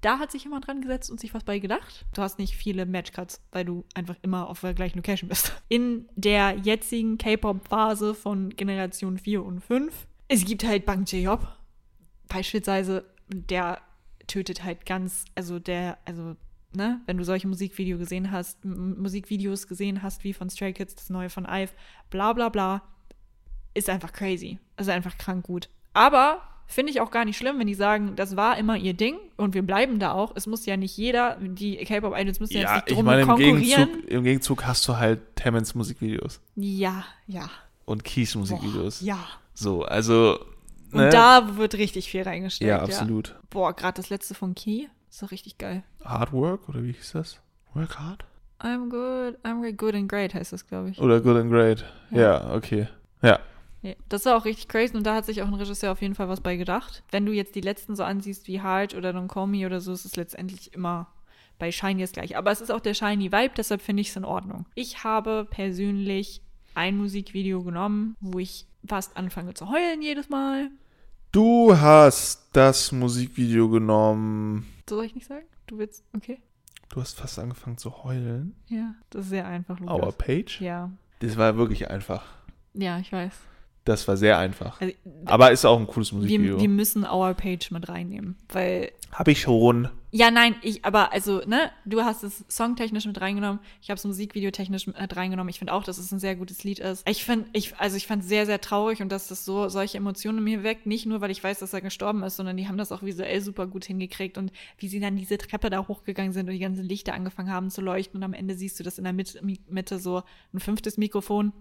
da hat sich jemand dran gesetzt und sich was bei gedacht. Du hast nicht viele Matchcuts, weil du einfach immer auf der gleichen Location bist. In der jetzigen K-Pop-Phase von Generation 4 und 5, es gibt halt Bang J-Hop. Beispielsweise, der tötet halt ganz, also der, also, ne, wenn du solche Musikvideo gesehen hast, Musikvideos gesehen hast, wie von Stray Kids, das neue von Ive, bla bla bla, ist einfach crazy. Also einfach krank gut. Aber finde ich auch gar nicht schlimm, wenn die sagen, das war immer ihr Ding und wir bleiben da auch. Es muss ja nicht jeder, die K-Pop-Idols müssen ja, ja, jetzt nicht ich drum meine, im konkurrieren. Gegenzug, im Gegenzug hast du halt Tammens Musikvideos Ja, ja. und Keys Boah, Musikvideos. ja. So, also. Und ne? da wird richtig viel reingesteckt. Ja, absolut. Boah, gerade das letzte von Key ist doch richtig geil. Hard Work oder wie hieß das? Work Hard? I'm good, I'm good and great heißt das, glaube ich. Oder Good and Great. Ja. Ja, okay. Ja. Ja, das war auch richtig crazy und da hat sich auch ein Regisseur auf jeden Fall was bei gedacht. Wenn du jetzt die letzten so ansiehst wie Hard oder Don't Call Me oder so, ist es letztendlich immer bei Shiny das gleiche. Aber es ist auch der Shiny Vibe, deshalb finde ich es in Ordnung. Ich habe persönlich ein Musikvideo genommen, wo ich fast anfange zu heulen jedes Mal. Du hast das Musikvideo genommen. So soll ich nicht sagen? Du willst, okay. Du hast fast angefangen zu heulen. Ja, das ist sehr einfach, Lukas. Our Page? Ja, Das war wirklich einfach. ja, ich weiß. Das war sehr einfach. Also, Aber ist auch ein cooles Musikvideo. wir, wir müssen Our Page mit reinnehmen, weil Hab ich schon. Ja, nein, ich, aber also, ne, du hast es songtechnisch mit reingenommen, ich habe es musikvideotechnisch mit reingenommen. Ich finde auch, dass es ein sehr gutes Lied ist. Ich finde, ich, also ich fand es sehr, sehr traurig und dass das so solche Emotionen in mir weckt. Nicht nur, weil ich weiß, dass er gestorben ist, sondern die haben das auch visuell super gut hingekriegt und wie sie dann diese Treppe da hochgegangen sind und die ganzen Lichter angefangen haben zu leuchten und am Ende siehst du, dass in der Mitte, Mitte so ein fünftes Mikrofon,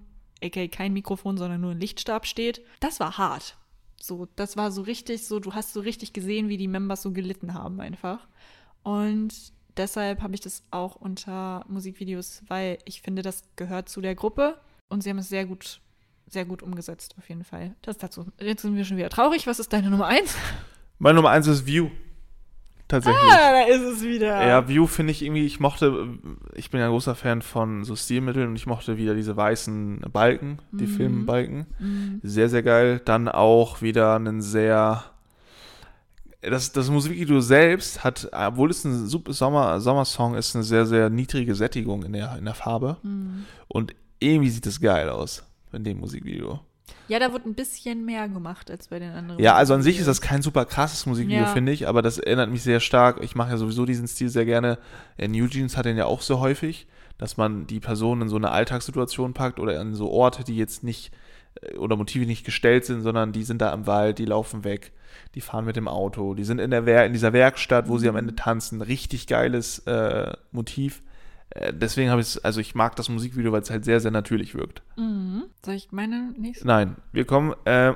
aka kein Mikrofon, sondern nur ein Lichtstab steht. Das war hart. So, das war so richtig so, du hast so richtig gesehen, wie die Members so gelitten haben einfach. Und deshalb habe ich das auch unter Musikvideos, weil ich finde, das gehört zu der Gruppe und sie haben es sehr gut, sehr gut umgesetzt, auf jeden Fall. Das dazu. Jetzt sind wir schon wieder traurig. Was ist deine Nummer eins? Meine Nummer eins ist View. Tatsächlich. Ah, da ist es wieder. Ja, View finde ich irgendwie, ich mochte, ich bin ja ein großer Fan von so Stilmitteln und ich mochte wieder diese weißen Balken, die Mhm. Filmbalken. Mhm. Sehr, sehr geil. Dann auch wieder einen sehr. Das, das Musikvideo selbst hat, obwohl es ein super Sommer, Sommersong ist, eine sehr, sehr niedrige Sättigung in der, in der Farbe. Mhm. Und irgendwie sieht es geil aus in dem Musikvideo. Ja, da wird ein bisschen mehr gemacht als bei den anderen. Ja, also an sich ist das kein super krasses Musikvideo, Ja. finde ich, aber das erinnert mich sehr stark. Ich mache ja sowieso diesen Stil sehr gerne. Äh, New Jeans hat den ja auch so häufig, dass man die Person in so eine Alltagssituation packt oder in so Orte, die jetzt nicht äh, oder Motive nicht gestellt sind, sondern die sind da im Wald, die laufen weg, die fahren mit dem Auto, die sind in der Wer in dieser Werkstatt, wo sie am Ende tanzen. Richtig geiles äh, Motiv. Äh, deswegen habe ich es, also ich mag das Musikvideo, weil es halt sehr, sehr natürlich wirkt. Mhm. Soll ich meine nächste? Nein, wir kommen. ähm,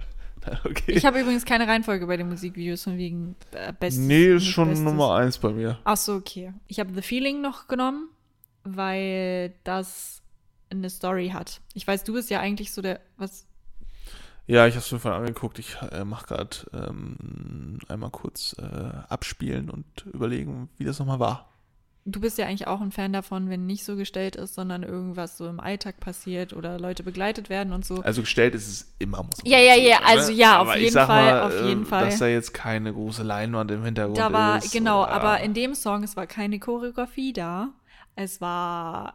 okay. Ich habe übrigens keine Reihenfolge bei den Musikvideos von wegen äh, Bestes. Nee, ist schon Bestes. Nummer eins bei mir. Ach so, okay. Ich habe The Feeling noch genommen, weil das eine Story hat. Ich weiß, du bist ja eigentlich so der, was, Ja, ich habe es mir vorhin angeguckt. Ich äh, mache gerade ähm, einmal kurz äh, abspielen und überlegen, wie das nochmal war. Du bist ja eigentlich auch ein Fan davon, wenn nicht so gestellt ist, sondern irgendwas so im Alltag passiert oder Leute begleitet werden und so. Also gestellt ist es immer, muss Ja, ja, ja, also ne? ja, auf Aber jeden Fall, mal, auf jeden äh, Fall. Dass da jetzt keine große Leinwand im Hintergrund Da war, ist. genau, oder- aber in dem Song, es war keine Choreografie da. Es war,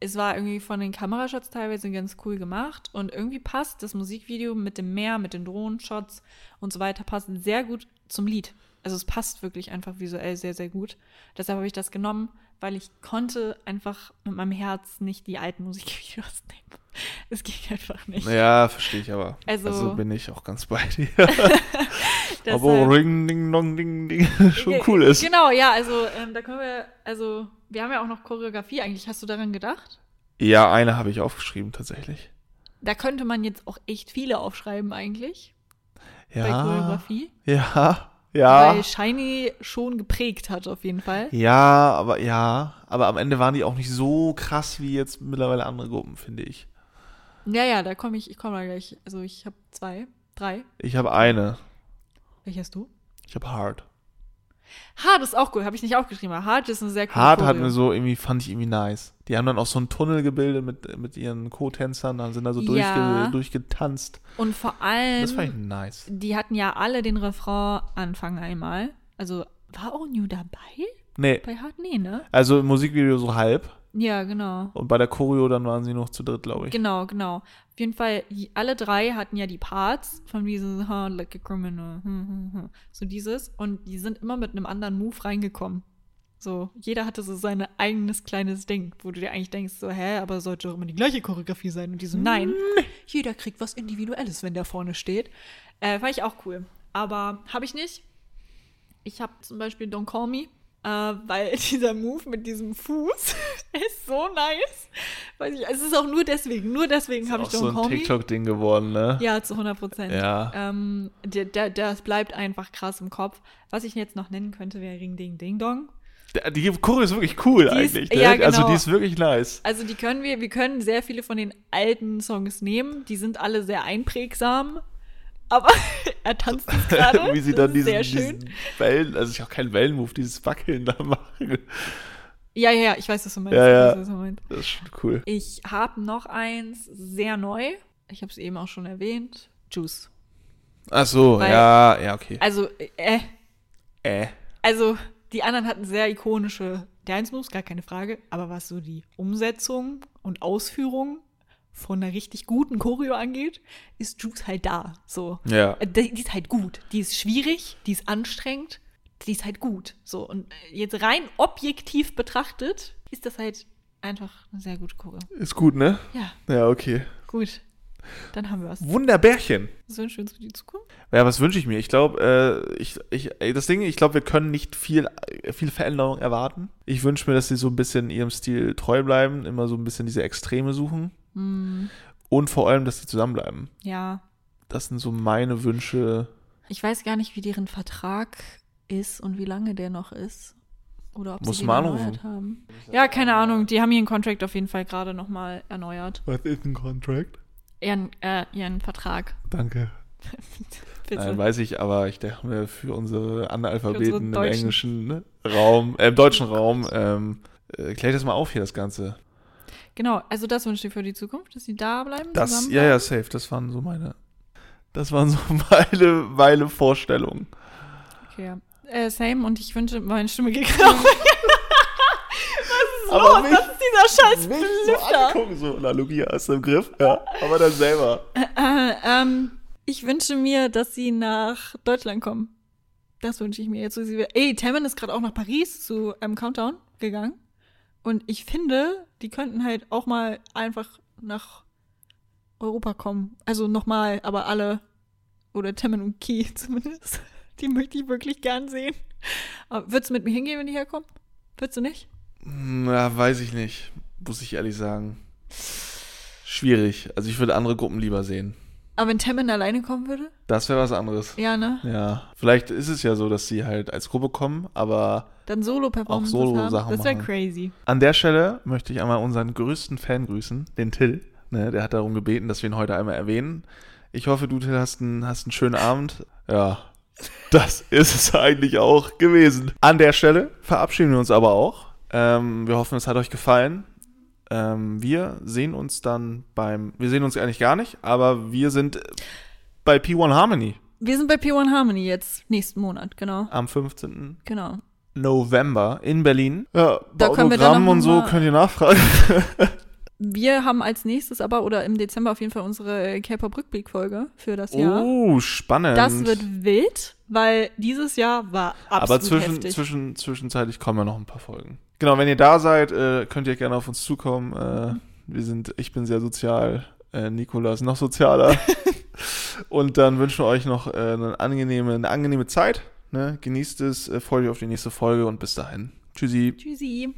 es war irgendwie von den Kamerashots teilweise ganz cool gemacht und irgendwie passt das Musikvideo mit dem Meer, mit den Drohnenshots und so weiter, passt sehr gut zum Lied. Also es passt wirklich einfach visuell sehr, sehr gut. Deshalb habe ich das genommen, weil ich konnte einfach mit meinem Herz nicht die alten Musikvideos nehmen. Es ging einfach nicht. Ja, verstehe ich aber. Also- Also, bin ich auch ganz bei dir. Aber Ring, Ding, Dong, Ding, Ding schon cool ist. Genau, ja, also ähm, da können wir, also wir haben ja auch noch Choreografie eigentlich. Hast du daran gedacht? Ja, eine habe ich aufgeschrieben tatsächlich. Da könnte man jetzt auch echt viele aufschreiben eigentlich bei Ja. Choreografie. Ja. Ja. Weil Shiny schon geprägt hat auf jeden Fall. Ja, aber ja, aber am Ende waren die auch nicht so krass wie jetzt mittlerweile andere Gruppen, finde ich. Ja, ja, da komme ich, ich komme da gleich. Also ich habe zwei, drei. Ich habe eine. Welche hast du? Ich habe Hard. Hard ist auch cool, habe ich nicht aufgeschrieben. aber Hard ist eine sehr coole Hard hat mir so irgendwie, fand ich irgendwie nice. Die haben dann auch so einen Tunnel gebildet mit, mit ihren Co-Tänzern, dann sind da so durchge, Ja. durchgetanzt. Und vor Das fand allem, ich nice. die hatten ja alle den Refrain anfangen einmal. Also war auch New dabei? Nee, Bei Hard? Nee, ne? also im Musikvideo so halb. Ja, genau. Und bei der Choreo dann waren sie noch zu dritt, glaube ich. Genau, genau. Auf jeden Fall, alle drei hatten ja die Parts von diesem huh, like a criminal. hm, hm, hm. So dieses. Und die sind immer mit einem anderen Move reingekommen. So, jeder hatte so sein eigenes kleines Ding, wo du dir eigentlich denkst, so, hä, aber sollte doch immer die gleiche Choreografie sein. Und die so, nein, jeder kriegt was Individuelles, wenn der vorne steht. Äh, fand ich auch cool. Aber habe ich nicht. Ich habe zum Beispiel Don't Call Me, äh, weil dieser Move mit diesem Fuß ist so nice. Weiß ich, es ist auch nur deswegen, nur deswegen habe ich Don't so ein. TikTok-Ding geworden, ne? Ja, zu 100 Prozent. Ja. Ähm, der, der, das bleibt einfach krass im Kopf. Was ich jetzt noch nennen könnte, wäre Ring Ding Ding Dong. Die Choreo ist wirklich cool Die ist- eigentlich. ne? ja, Also genau. die ist wirklich nice. Also die können wir, wir können sehr viele von den alten Songs nehmen. Die sind alle sehr einprägsam. Aber er tanzt es gerade. Wie sie dann diesen, sehr schön. diesen Wellen, also ich auch keinen Wellenmove, dieses Wackeln da machen. Ja, ja, ja, ich weiß, was du meinst. Ja, ja. Weiß, meinst. Das ist schon cool. Ich habe noch eins, sehr neu. Ich habe es eben auch schon erwähnt. Juice. Ach so, Weil- ja, ja, okay. Also, äh, Äh. also die anderen hatten sehr ikonische Dance-Moves, gar keine Frage. Aber was so die Umsetzung und Ausführung von einer richtig guten Choreo angeht, ist Juice halt da. So. Ja. Äh, Die, die ist halt gut. Die ist schwierig, die ist anstrengend, die ist halt gut. So. Und äh, jetzt rein objektiv betrachtet, ist das halt einfach eine sehr gute Choreo. Ist gut, ne? Ja, Ja, okay. gut. Dann haben wir was. Wunderbärchen. Was wünschen wir uns für die Zukunft? Ja, was wünsche ich mir? Ich glaube, äh, ich, ich, das Ding, ich glaube, wir können nicht viel, äh, viel Veränderung erwarten. Ich wünsche mir, dass sie so ein bisschen ihrem Stil treu bleiben, immer so ein bisschen diese Extreme suchen. Hm, Und vor allem, dass sie zusammenbleiben. ja, Das sind so meine Wünsche. Ich weiß gar nicht, wie deren Vertrag ist und wie lange der noch ist. Oder ob Muss sie mal erneuert haben. Ja, keine Ahnung. Die haben ihren Contract auf jeden Fall gerade nochmal erneuert. Was ist ein Contract? Ihren, äh, ihren Vertrag. Danke. Nein, weiß ich, aber ich denke mir, für unsere Analphabeten im Deutschen. englischen ne, Raum, äh, im deutschen Raum, ähm, äh, klär das mal auf hier, das Ganze. Genau, also das wünsche ich für die Zukunft, dass sie da bleiben. Das, zusammen ja, ja, safe. Das waren so meine, das waren so meine, meine Vorstellungen. Okay, ja. Äh, same und ich wünsche, meine Stimme geht gerade. Aber los? Das ist dieser scheiß so Lüfter. angucken, so, na, Lugia du im Griff, ja, aber dann selber. Äh, ähm, ich wünsche mir, dass sie nach Deutschland kommen. Das wünsche ich mir jetzt. So, ey, Tammin ist gerade auch nach Paris zu einem Countdown gegangen. Und ich finde, die könnten halt auch mal einfach nach Europa kommen. Also nochmal, aber alle. Oder Tammin und Key zumindest. Die möchte ich wirklich gern sehen. Aber würdest du mit mir hingehen, wenn die herkommen? Würdest du nicht? Ja, weiß ich nicht, muss ich ehrlich sagen. Schwierig. Also ich würde andere Gruppen lieber sehen. Aber wenn Tammin alleine kommen würde? Das wäre was anderes. Ja, ne? Ja, vielleicht ist es ja so, dass sie halt als Gruppe kommen, aber Dann Solo-Performances Auch Solo-Sachen haben. Das wäre crazy. an der Stelle möchte ich einmal unseren größten Fan grüßen, den Till. Ne, der hat darum gebeten, dass wir ihn heute einmal erwähnen. Ich hoffe, du, Till, hast einen, hast einen schönen Abend. Ja, das ist es eigentlich auch gewesen. An der Stelle verabschieden wir uns aber auch. Ähm, wir hoffen, es hat euch gefallen. Ähm, wir sehen uns dann beim, wir sehen uns eigentlich gar nicht, aber wir sind bei P1 Harmony Wir sind bei P1 Harmony jetzt nächsten Monat, genau. am 15. Genau. November in Berlin. Ja, Da bei können wir dann und so könnt ihr nachfragen. Wir haben als nächstes aber oder im Dezember auf jeden Fall unsere K-Pop-Rückblick-Folge für das Jahr. Oh, spannend. Das wird wild, weil dieses Jahr war absolut Aber zwischen, heftig. zwischen, zwischenzeitlich kommen ja noch ein paar Folgen. Genau, wenn ihr da seid, äh, könnt ihr gerne auf uns zukommen. Äh, wir sind, ich bin sehr sozial, äh, Nikolas noch sozialer. Und dann wünschen wir euch noch eine, angenehme, eine angenehme Zeit. Ne? Genießt es, äh, freut euch auf die nächste Folge und bis dahin. Tschüssi. Tschüssi.